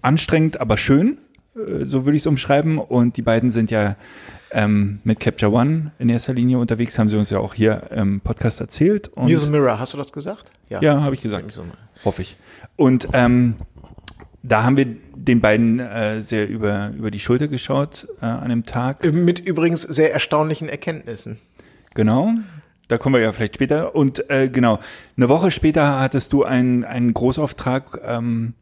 anstrengend, aber schön, so würde ich es umschreiben. Und die beiden sind ja ähm, mit Capture One in erster Linie unterwegs, haben sie uns ja auch hier im Podcast erzählt. Und Muse Mirror, hast du das gesagt? ja, habe ich gesagt. Mirror. Hoffe ich. Und ähm, da haben wir den beiden äh, sehr über, über die Schulter geschaut äh, an dem Tag. Mit übrigens sehr erstaunlichen Erkenntnissen. Genau. Da kommen wir ja vielleicht später. Und äh, genau, eine Woche später hattest du einen, einen Großauftrag, ähm,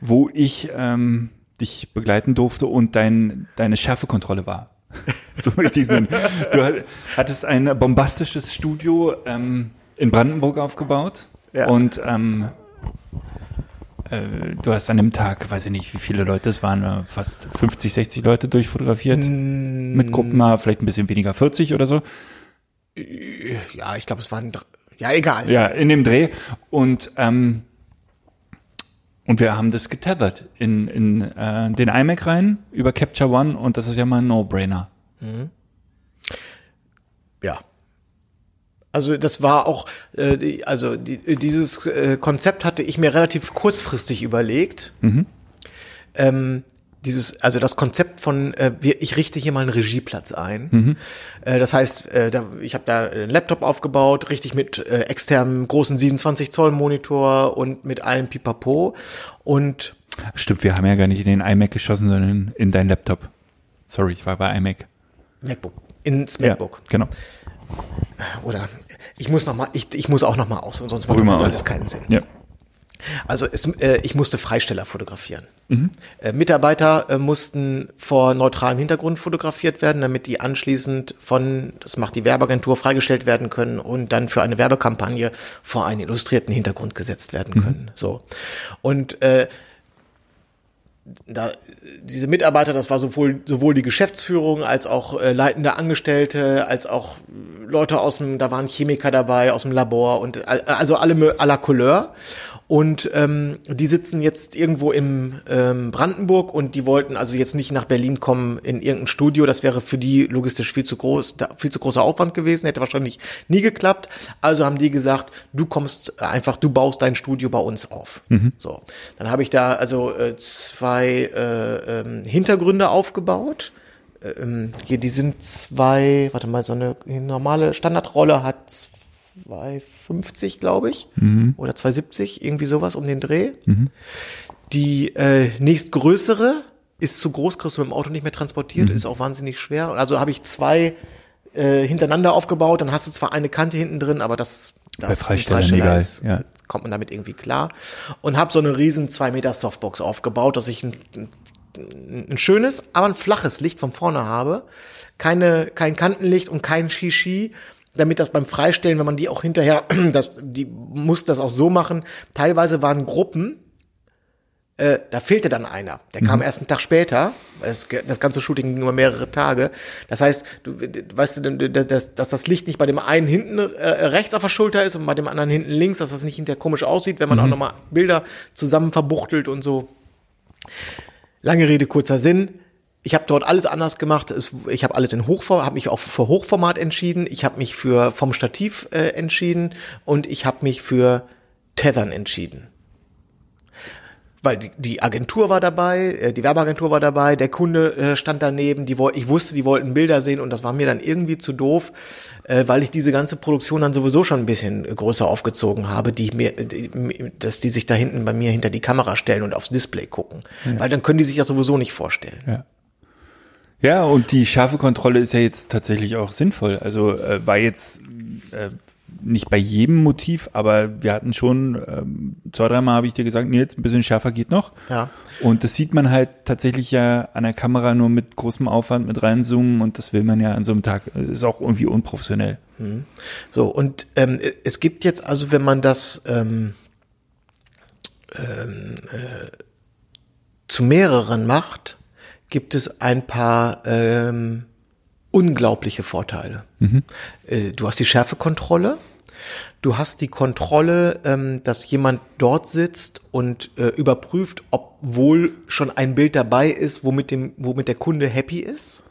wo ich ähm, dich begleiten durfte und dein, deine Schärfekontrolle war. so möchte ich es nennen. Du hat- hattest ein bombastisches Studio ähm, in Brandenburg aufgebaut. Ja. Und ähm, äh, du hast an dem Tag, weiß ich nicht, wie viele Leute es waren, äh, fast 50, 60 Leute durchfotografiert. Mit Gruppen mal vielleicht ein bisschen weniger, 40 oder so. Ja, ich glaube, es waren, ja, egal. Ja, in dem Dreh. Und, ähm, und wir haben das getethert in, in äh, den iMac rein über Capture One und das ist ja mal ein No-Brainer. Ja. Also das war auch, äh, die, also die, dieses äh, Konzept hatte ich mir relativ kurzfristig überlegt. Ähm, dieses, also das Konzept von, äh, wir, ich richte hier mal einen Regieplatz ein. Äh, das heißt, äh, da, ich habe da einen Laptop aufgebaut, richtig mit äh, externem großen 27 Zoll Monitor und mit allem Pipapo und Stimmt, wir haben ja gar nicht in den iMac geschossen, sondern in dein Laptop. Sorry, ich war bei iMac. MacBook ins MacBook. Ja, genau. Oder ich muss noch mal, ich, ich muss auch noch mal aus, sonst macht das aus. alles keinen Sinn. Ja. Also es, äh, ich musste Freisteller fotografieren. Äh, Mitarbeiter äh, mussten vor neutralem Hintergrund fotografiert werden, damit die anschließend von, das macht die Werbeagentur, freigestellt werden können und dann für eine Werbekampagne vor einen illustrierten Hintergrund gesetzt werden können. So. Und äh, da, diese Mitarbeiter, das war sowohl, sowohl die Geschäftsführung als auch äh, leitende Angestellte, als auch Leute aus dem, da waren Chemiker dabei, aus dem Labor und äh, also alle à la Couleur. Und ähm, die sitzen jetzt irgendwo im ähm, Brandenburg und die wollten also jetzt nicht nach Berlin kommen in irgendein Studio. Das wäre für die logistisch viel zu groß, viel zu großer Aufwand gewesen, hätte wahrscheinlich nie geklappt. Also haben die gesagt, du kommst einfach, du baust dein Studio bei uns auf. So, dann habe ich da also äh, zwei äh, ähm, Hintergründe aufgebaut. Ähm, hier, die sind zwei, warte mal, so eine normale Standardrolle hat 250, glaube ich, oder 270, irgendwie sowas um den Dreh. Die äh, nächstgrößere ist zu groß, kriegst du mit dem Auto nicht mehr transportiert, ist auch wahnsinnig schwer. Also habe ich zwei äh, hintereinander aufgebaut, dann hast du zwar eine Kante hinten drin, aber das, das egal, ist, ja. kommt man damit irgendwie klar. Und habe so eine riesen 2 Meter Softbox aufgebaut, dass ich ein, ein schönes, aber ein flaches Licht von vorne habe. Keine, kein Kantenlicht und kein Shishi, damit das beim Freistellen, wenn man die auch hinterher, das, die muss das auch so machen. Teilweise waren Gruppen, äh, da fehlte dann einer. Der kam erst einen Tag später. Das, das ganze Shooting ging über mehrere Tage. Das heißt, du weißt du, dass, dass das Licht nicht bei dem einen hinten äh, rechts auf der Schulter ist und bei dem anderen hinten links, dass das nicht hinterher komisch aussieht, wenn man auch nochmal Bilder zusammen verbuchtelt und so. Lange Rede, kurzer Sinn. Ich habe dort alles anders gemacht. Es, ich habe alles in Hochformat, habe mich auch für Hochformat entschieden. Ich habe mich für vom Stativ äh, entschieden und ich habe mich für Tethern entschieden weil die, die Agentur war dabei, äh, die Werbeagentur war dabei, der Kunde äh, stand daneben, die ich wusste, die wollten Bilder sehen und das war mir dann irgendwie zu doof, äh, weil ich diese ganze Produktion dann sowieso schon ein bisschen größer aufgezogen habe, die mir, die, dass die sich da hinten bei mir hinter die Kamera stellen und aufs Display gucken, ja. weil dann können die sich ja sowieso nicht vorstellen. Ja. Ja, und die scharfe Kontrolle ist ja jetzt tatsächlich auch sinnvoll. Also äh, war jetzt äh, nicht bei jedem Motiv, aber wir hatten schon, ähm, zwei, dreimal habe ich dir gesagt, nee, jetzt ein bisschen schärfer geht noch. Ja. Und das sieht man halt tatsächlich ja an der Kamera nur mit großem Aufwand mit reinzoomen und das will man ja an so einem Tag, ist auch irgendwie unprofessionell. Mhm. So, und ähm, es gibt jetzt also, wenn man das ähm, ähm, äh, zu mehreren macht, gibt es ein paar ähm, unglaubliche Vorteile. Mhm. Äh, du hast die Schärfekontrolle. Du hast die Kontrolle, ähm, dass jemand dort sitzt und äh, überprüft, ob wohl schon ein Bild dabei ist, womit, dem, womit der Kunde happy ist.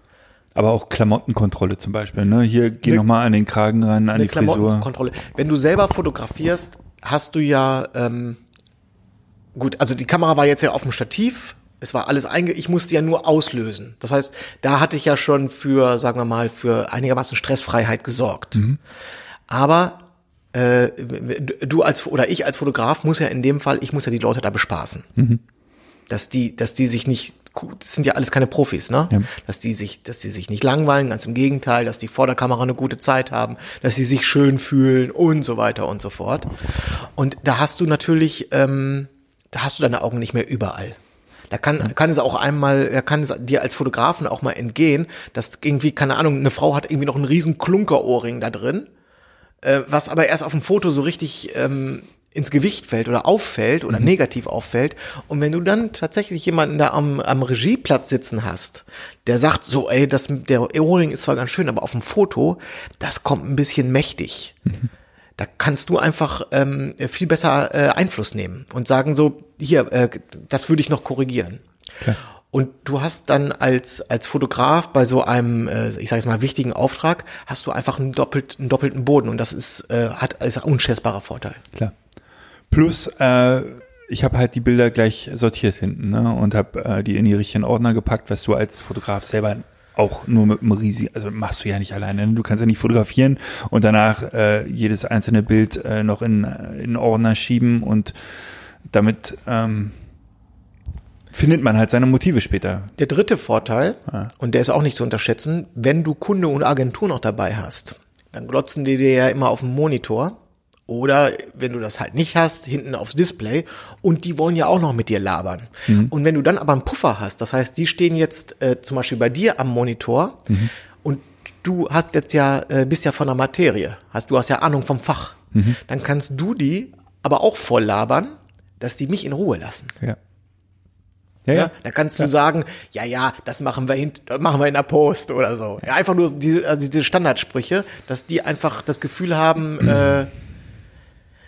Aber auch Klamottenkontrolle zum Beispiel. Ne? Hier geh ne, nochmal an den Kragen ran, an die Frisur. Klamottenkontrolle. Wenn du selber fotografierst, hast du ja ähm, gut. Also die Kamera war jetzt ja auf dem Stativ es war alles einge, ich musste ja nur auslösen. Das heißt, da hatte ich ja schon für, sagen wir mal, für einigermaßen Stressfreiheit gesorgt. Mhm. Aber äh, du als oder ich als Fotograf muss ja in dem Fall, ich muss ja die Leute da bespaßen. Mhm. Dass die, dass die sich nicht, das sind ja alles keine Profis, ne? Ja. Dass die sich, dass die sich nicht langweilen, ganz im Gegenteil, dass die vor der Kamera eine gute Zeit haben, dass sie sich schön fühlen und so weiter und so fort. Und da hast du natürlich, ähm, da hast du deine Augen nicht mehr überall. Da kann, kann es auch einmal, da kann es dir als Fotografen auch mal entgehen, dass irgendwie, keine Ahnung, eine Frau hat irgendwie noch einen riesen Klunkerohrring da drin, äh, was aber erst auf dem Foto so richtig ähm, ins Gewicht fällt oder auffällt oder mhm. negativ auffällt. Und wenn du dann tatsächlich jemanden da am, am Regieplatz sitzen hast, der sagt so, ey, das, der Ohrring ist zwar ganz schön, aber auf dem Foto, das kommt ein bisschen mächtig. Mhm. Da kannst du einfach ähm, viel besser äh, Einfluss nehmen und sagen so, hier, äh, das würde ich noch korrigieren. Klar. Und du hast dann als, als Fotograf bei so einem, äh, ich sage jetzt mal, wichtigen Auftrag, hast du einfach einen, doppelt, einen doppelten Boden und das ist, äh, hat, ist ein unschätzbarer Vorteil. Klar. Plus, äh, ich habe halt die Bilder gleich sortiert hinten ne? und habe äh, die in die richtigen Ordner gepackt, was du als Fotograf selber auch nur mit einem riesigen, also machst du ja nicht alleine. Ne? Du kannst ja nicht fotografieren und danach äh, jedes einzelne Bild äh, noch in, in Ordner schieben und damit ähm, findet man halt seine Motive später. Der dritte Vorteil, ah. und der ist auch nicht zu unterschätzen, wenn du Kunde und Agentur noch dabei hast, dann glotzen die dir ja immer auf dem Monitor oder wenn du das halt nicht hast, hinten aufs Display und die wollen ja auch noch mit dir labern. Mhm. Und wenn du dann aber einen Puffer hast, das heißt, die stehen jetzt äh, zum Beispiel bei dir am Monitor mhm. und du hast jetzt ja, äh, bist ja von der Materie, hast, du hast ja Ahnung vom Fach, mhm. dann kannst du die aber auch voll labern, dass die mich in Ruhe lassen. Ja. Ja, ja. Da kannst du sagen, ja, ja, das machen wir das machen wir in der Post oder so. Ja, einfach nur diese, also diese Standardsprüche, dass die einfach das Gefühl haben, äh,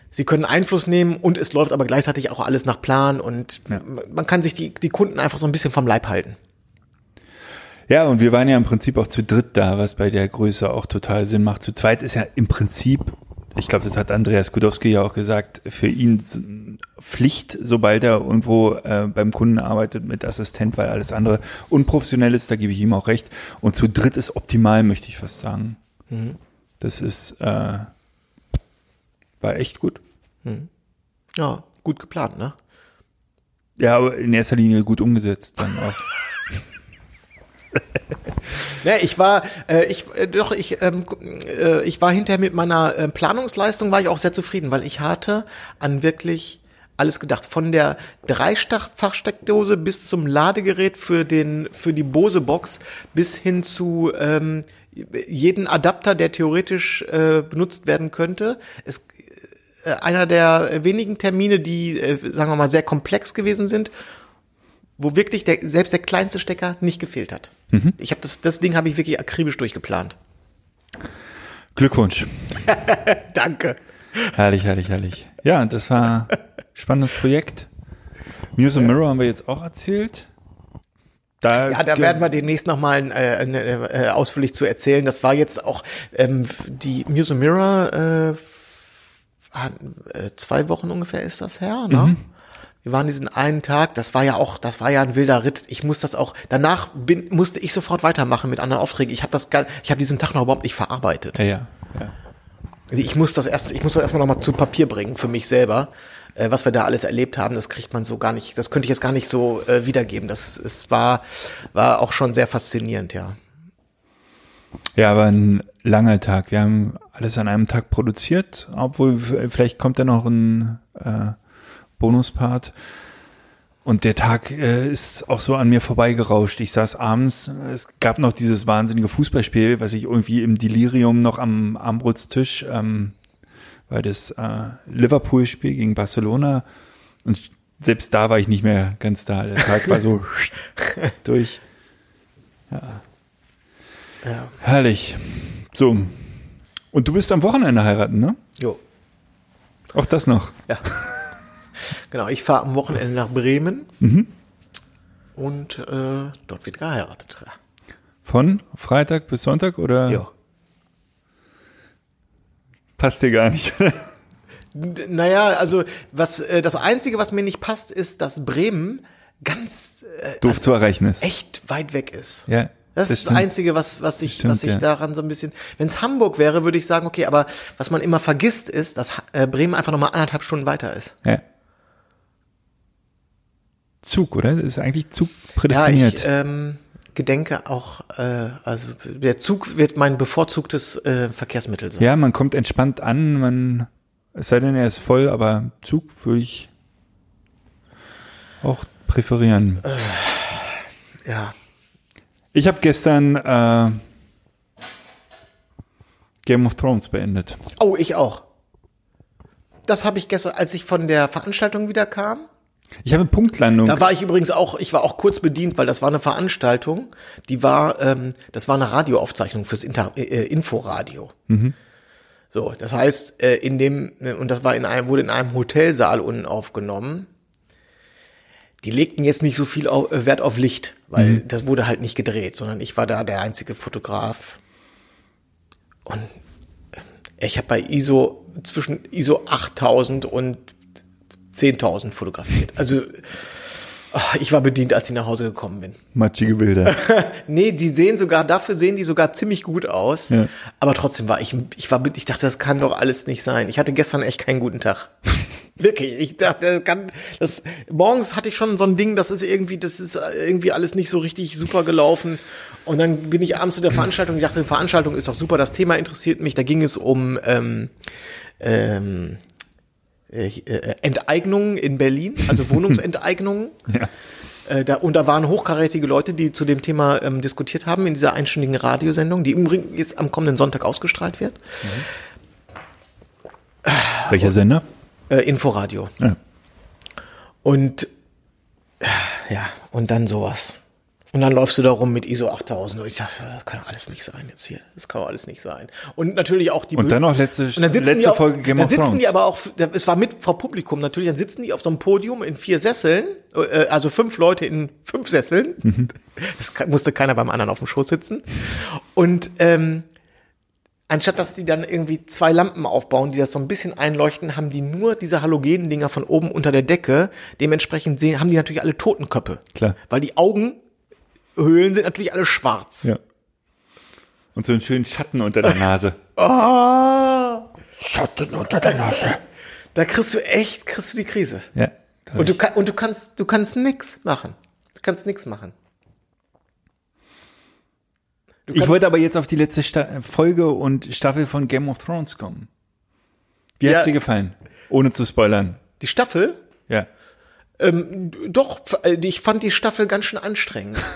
sie können Einfluss nehmen und es läuft aber gleichzeitig auch alles nach Plan und ja. man kann sich die, die Kunden einfach so ein bisschen vom Leib halten. Ja, und wir waren ja im Prinzip auch zu dritt da, was bei der Größe auch total Sinn macht. Zu zweit ist ja im Prinzip, ich glaube, das hat Andreas Gudowski ja auch gesagt, für ihn Pflicht, sobald er irgendwo äh, beim Kunden arbeitet mit Assistent, weil alles andere unprofessionell ist, da gebe ich ihm auch recht. Und zu dritt ist optimal, möchte ich fast sagen. Mhm. Das ist äh, war echt gut. Hm. Ja, gut geplant, ne? Ja, aber in erster Linie gut umgesetzt dann auch. ne, ich war, äh, ich äh, doch, ich, ähm, äh, ich war hinterher mit meiner äh, Planungsleistung war ich auch sehr zufrieden, weil ich hatte an wirklich alles gedacht. Von der Dreifachsteckdose bis zum Ladegerät für den für die Bose Box bis hin zu ähm, jeden Adapter, der theoretisch äh, benutzt werden könnte. Es einer der wenigen Termine, die, äh, sagen wir mal, sehr komplex gewesen sind, wo wirklich der, selbst der kleinste Stecker nicht gefehlt hat. Mhm. Ich habe das, das Ding habe ich wirklich akribisch durchgeplant. Glückwunsch. Danke. Herrlich, herrlich, herrlich. Ja, das war ein spannendes Projekt. Muse and Mirror haben wir jetzt auch erzählt. Da, Ja, da werden wir demnächst nochmal äh, äh, äh, ausführlich zu erzählen. Das war jetzt auch ähm, die Muse Mirror, äh, f- hatten, äh, zwei Wochen ungefähr ist das her, ne? Wir waren diesen einen Tag, das war ja auch, das war ja ein wilder Ritt. Ich muss das auch, danach bin, musste ich sofort weitermachen mit anderen Aufträgen. Ich habe das, gar- ich habe diesen Tag noch überhaupt nicht verarbeitet. ja, ja, ja. Ich muss das erst, ich muss das erstmal nochmal zu Papier bringen für mich selber, äh, was wir da alles erlebt haben. Das kriegt man so gar nicht, das könnte ich jetzt gar nicht so äh, wiedergeben. Das es war, war auch schon sehr faszinierend, ja. Ja, aber ein langer Tag. Wir haben alles an einem Tag produziert, obwohl vielleicht kommt da noch ein äh, Bonuspart. Und der Tag äh, ist auch so an mir vorbeigerauscht. Ich saß abends, es gab noch dieses wahnsinnige Fußballspiel, was ich irgendwie im Delirium noch am Armbrutstisch, ähm, weil das äh, Liverpool-Spiel gegen Barcelona und selbst da war ich nicht mehr ganz da. Der Tag war so durch. Ja. Herrlich. So. Und du bist am Wochenende heiraten, ne? Jo. Auch das noch. Ja. genau, ich fahre am Wochenende nach Bremen und äh, dort wird geheiratet. Von Freitag bis Sonntag oder Ja. passt dir gar nicht? Naja, also was äh, das Einzige, was mir nicht passt, ist, dass Bremen ganz äh, Doof zu erreichen ist. echt weit weg ist. Ja. Das, ist das stimmt. Einzige, was, was ich, Stimmt, was ich ja. daran so ein bisschen. Wenn es Hamburg wäre, würde ich sagen, okay, aber was man immer vergisst, ist, dass äh, Bremen einfach nochmal anderthalb Stunden weiter ist. Ja. Zug, oder? Das ist eigentlich Zug Ja, prädestiniert. ich ähm, gedenke auch, äh, also der Zug wird mein bevorzugtes äh, Verkehrsmittel sein. ja, man kommt entspannt an, man, es sei denn, er ist voll, aber Zug würde ich auch präferieren. Ja. Ich habe gestern äh, Game of Thrones beendet. Oh, ich auch. Das habe ich gestern, als ich von der Veranstaltung wieder kam. Ich habe Punktlandung. Da war ich übrigens auch, ich war auch kurz bedient, weil das war eine Veranstaltung, die war, ähm, das war eine Radioaufzeichnung fürs Inter äh, Inforadio. So, das heißt, äh, in dem, und das war in einem, wurde in einem Hotelsaal unten aufgenommen. Die legten jetzt nicht so viel au- äh, Wert auf Licht, weil das wurde halt nicht gedreht, sondern ich war da der einzige Fotograf. Und äh, ich habe bei ISO zwischen ISO 8000 und 10.000 fotografiert. Also ich war bedient, als ich nach Hause gekommen bin. Matschige Bilder. Nee, die sehen sogar, dafür sehen die sogar ziemlich gut aus. Ja. Aber trotzdem war ich, ich war, ich dachte, das kann doch alles nicht sein. Ich hatte gestern echt keinen guten Tag. Wirklich. Ich dachte, das kann, das, morgens hatte ich schon so ein Ding, das ist irgendwie, das ist irgendwie alles nicht so richtig super gelaufen. Und dann bin ich abends zu der Veranstaltung, ich dachte, die Veranstaltung ist doch super, das Thema interessiert mich. Da ging es um, ähm, ähm, äh, äh, Enteignungen in Berlin, also Wohnungsenteignungen. Ja. Äh, da, und da waren hochkarätige Leute, die zu dem Thema ähm, diskutiert haben in dieser einstündigen Radiosendung, die übrigens jetzt am kommenden Sonntag ausgestrahlt wird. Welcher Sender? Äh, Inforadio. Ja. Und äh, ja, und dann sowas. Und dann läufst du da rum mit ISO 8000 und ich dachte, das kann doch alles nicht sein jetzt hier. Das kann doch alles nicht sein. Und natürlich auch die Und Bö- dann noch letzte, Und dann sitzen letzte auf, Folge Game dann of sitzen Thrones. die aber auch, es war mit vor Publikum natürlich, dann sitzen die auf so einem Podium in vier Sesseln, äh, also fünf Leute in fünf Sesseln. Mhm. Das musste keiner beim anderen auf dem Schoß sitzen. Und ähm, anstatt dass die dann irgendwie zwei Lampen aufbauen, die das so ein bisschen einleuchten, haben die nur diese Halogendinger von oben unter der Decke. Dementsprechend sehen, haben die natürlich alle Totenköpfe. Klar. Weil die Augenhöhlen sind natürlich alle schwarz. Ja. Und so einen schönen Schatten unter der Nase. Ah, Schatten unter der Nase. da kriegst du echt, kriegst du die Krise. Ja. Und du, kann, und du kannst, du kannst nix machen. Du kannst nix machen. Ich wollte aber jetzt auf die letzte Sta Folge und Staffel von Game of Thrones kommen. Wie Ja. hat's dir gefallen? Ohne zu spoilern. Die Staffel, Ja. ähm, doch, äh, ich fand die Staffel ganz schön anstrengend.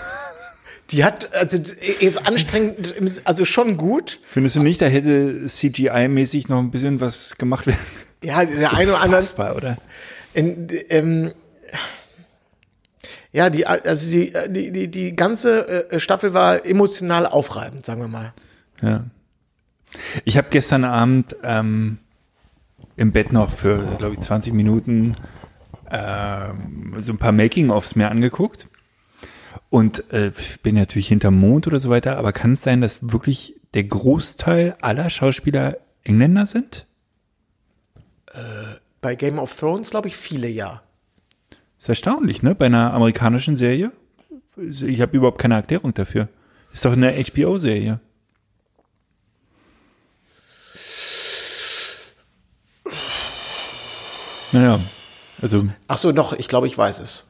Die hat, also jetzt anstrengend, also schon gut. Findest du nicht, da hätte CGI-mäßig noch ein bisschen was gemacht werden? Ja, der eine oder andere, oder? in, ähm, ja, die, also die, die, die, die ganze äh, Staffel war emotional aufreibend, sagen wir mal. Ja. Ich habe gestern Abend ähm, im Bett noch für, glaube ich, 20 Minuten ähm, so ein paar Making-ofs mir angeguckt. Und äh, ich bin natürlich hinterm Mond oder so weiter, aber kann es sein, dass wirklich der Großteil aller Schauspieler Engländer sind? Bei Game of Thrones, glaube ich, viele ja. Ist erstaunlich, ne? Bei einer amerikanischen Serie. Ich habe überhaupt keine Erklärung dafür. Ist doch eine HBO-Serie. Naja, also, Ach so, doch, ich glaube, ich weiß es.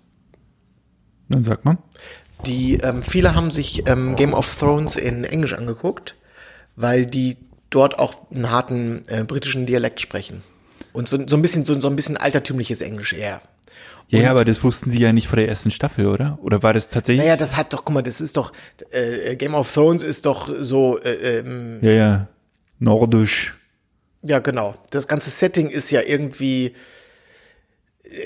dann sag mal. Die, ähm, viele haben sich ähm, Game of Thrones in Englisch angeguckt, weil die dort auch einen harten äh, britischen Dialekt sprechen. Und so, so ein bisschen, so, so ein bisschen altertümliches Englisch eher. Ja, ja, aber das wussten sie ja nicht vor der ersten Staffel, oder? Oder war das tatsächlich? Naja, das hat doch, guck mal, das ist doch, äh, Game of Thrones ist doch so, äh, ähm, ja, ja. Nordisch. ja genau. Das ganze Setting ist ja irgendwie,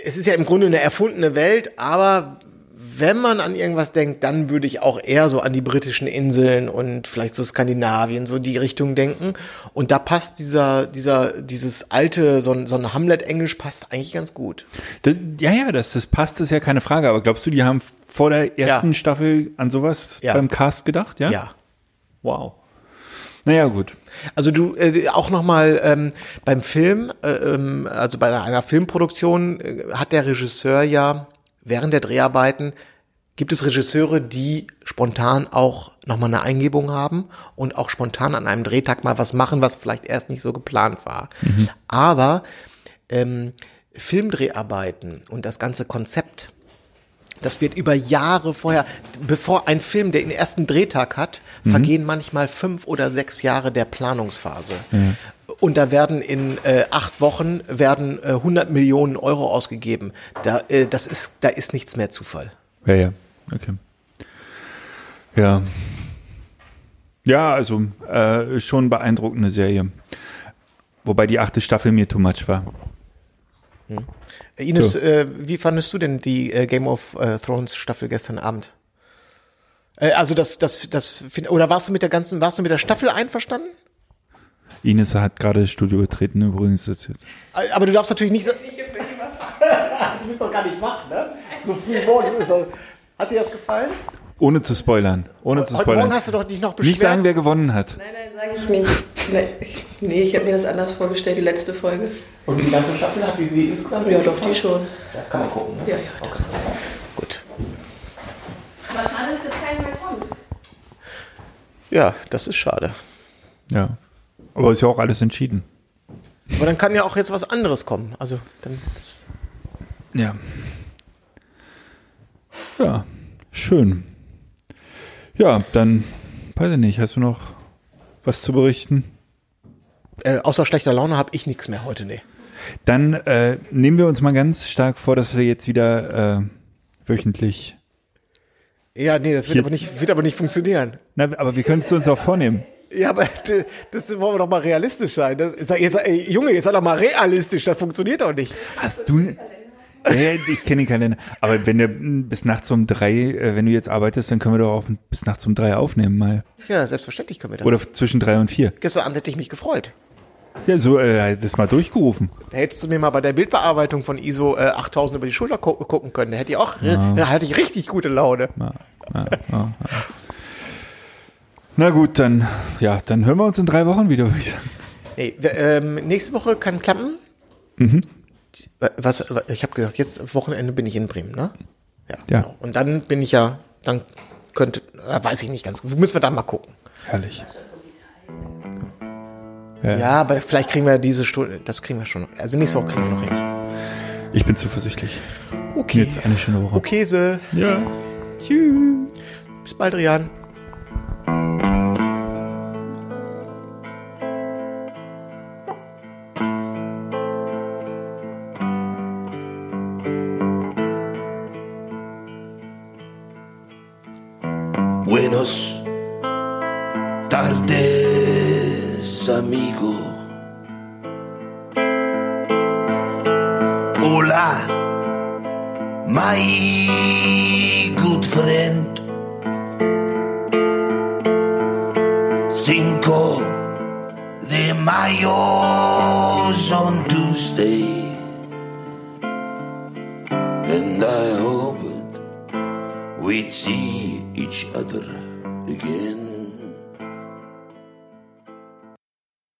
es ist ja im Grunde eine erfundene Welt, aber wenn man an irgendwas denkt, dann würde ich auch eher so an die britischen Inseln und vielleicht so Skandinavien, so die Richtung denken. Und da passt dieser, dieser, dieses alte, so ein, so ein Hamlet-Englisch passt eigentlich ganz gut. Das, ja, ja, das, das passt, ist ja keine Frage. Aber glaubst du, die haben vor der ersten Ja. Staffel an sowas Ja. beim Cast gedacht? Ja. Ja. Wow. Naja, gut. Also du äh, auch noch mal ähm, beim Film, äh, ähm, also bei einer Filmproduktion äh, hat der Regisseur ja während der Dreharbeiten gibt es Regisseure, die spontan auch noch mal eine Eingebung haben und auch spontan an einem Drehtag mal was machen, was vielleicht erst nicht so geplant war. Aber ähm, Filmdreharbeiten und das ganze Konzept das wird über Jahre vorher, bevor ein Film den ersten Drehtag hat, vergehen manchmal fünf oder sechs Jahre der Planungsphase. Und da werden in äh, acht Wochen werden äh, 100 Millionen Euro ausgegeben. Da, äh, das ist, da ist nichts mehr Zufall. Ja, ja. Okay. Ja. Ja, also äh, schon beeindruckende Serie. Wobei die achte Staffel mir too much war. Äh, Ines, So. äh, wie fandest du denn die äh, Game of äh, Thrones Staffel gestern Abend? Äh, also das, das, das, oder warst du mit der ganzen, warst du mit der Staffel einverstanden? Ines hat gerade das Studio betreten, übrigens. Das jetzt. Aber du darfst natürlich nicht so. du bist doch gar nicht wach, ne? So früh morgens ist das. Hat dir das gefallen? Ohne zu spoilern. Ohne zu Heute Morgen spoilern. hast du doch dich noch beschwert. Nicht sagen, wer gewonnen hat. Nein, nein, sage ich nicht. Nee, ich- Nee, ich habe mir das anders vorgestellt, die letzte Folge. Und die ganze Staffel hat die, die insgesamt Ja, doch, die schon. Ja, kann man gucken, ne? Ja, ja, das. Gut. Aber schade, dass jetzt keiner mehr kommt. Ja, das ist schade. Ja. Aber ist ja auch alles entschieden. Aber dann kann ja auch jetzt was anderes kommen. Also, dann. Das, Ja. Ja, schön. Ja, dann, weiß ich nicht, hast du noch was zu berichten? äh, außer schlechter Laune habe ich nichts mehr heute, nee. Dann äh, nehmen wir uns mal ganz stark vor, dass wir jetzt wieder äh, wöchentlich. Ja, nee, das wird Jetzt- aber, nicht, wird aber nicht funktionieren. Na, aber wir können es uns auch vornehmen. Ja, aber das wollen wir doch mal realistisch sein. Das, jetzt, ey, Junge, jetzt sei doch mal realistisch, das funktioniert doch nicht. Hast du. Ja, ja, ich kenne den Kalender. Aber wenn du mm, bis nachts um drei, äh, wenn du jetzt arbeitest, dann können wir doch auch bis nachts um drei aufnehmen mal. Ja, selbstverständlich können wir das. Oder zwischen drei und vier. Gestern Abend hätte ich mich gefreut. Ja, so, äh, das mal durchgerufen. Da hättest du mir mal bei der Bildbearbeitung von ISO äh, 8000 über die Schulter gu gucken können. Da hätte ich auch, da hatte ich richtig gute Laune. Ja, ja, ja, ja. Na gut, dann, ja, dann hören wir uns in drei Wochen wieder. würde ich sagen. Ähm, nächste Woche kann klappen. Mhm. Was, ich habe gesagt, jetzt Wochenende bin ich in Bremen, ne? Ja. Ja. Genau. Und dann bin ich ja, dann könnte, äh, weiß ich nicht ganz, müssen wir dann mal gucken. Herrlich. Ja, aber vielleicht kriegen wir diese Stunde, das kriegen wir schon. Also nächste Woche kriegen wir noch hin. Ich bin zuversichtlich. Okay. Jetzt eine schöne Woche. Okay, se. Ja. Tschüss. Bis bald, Rian. Música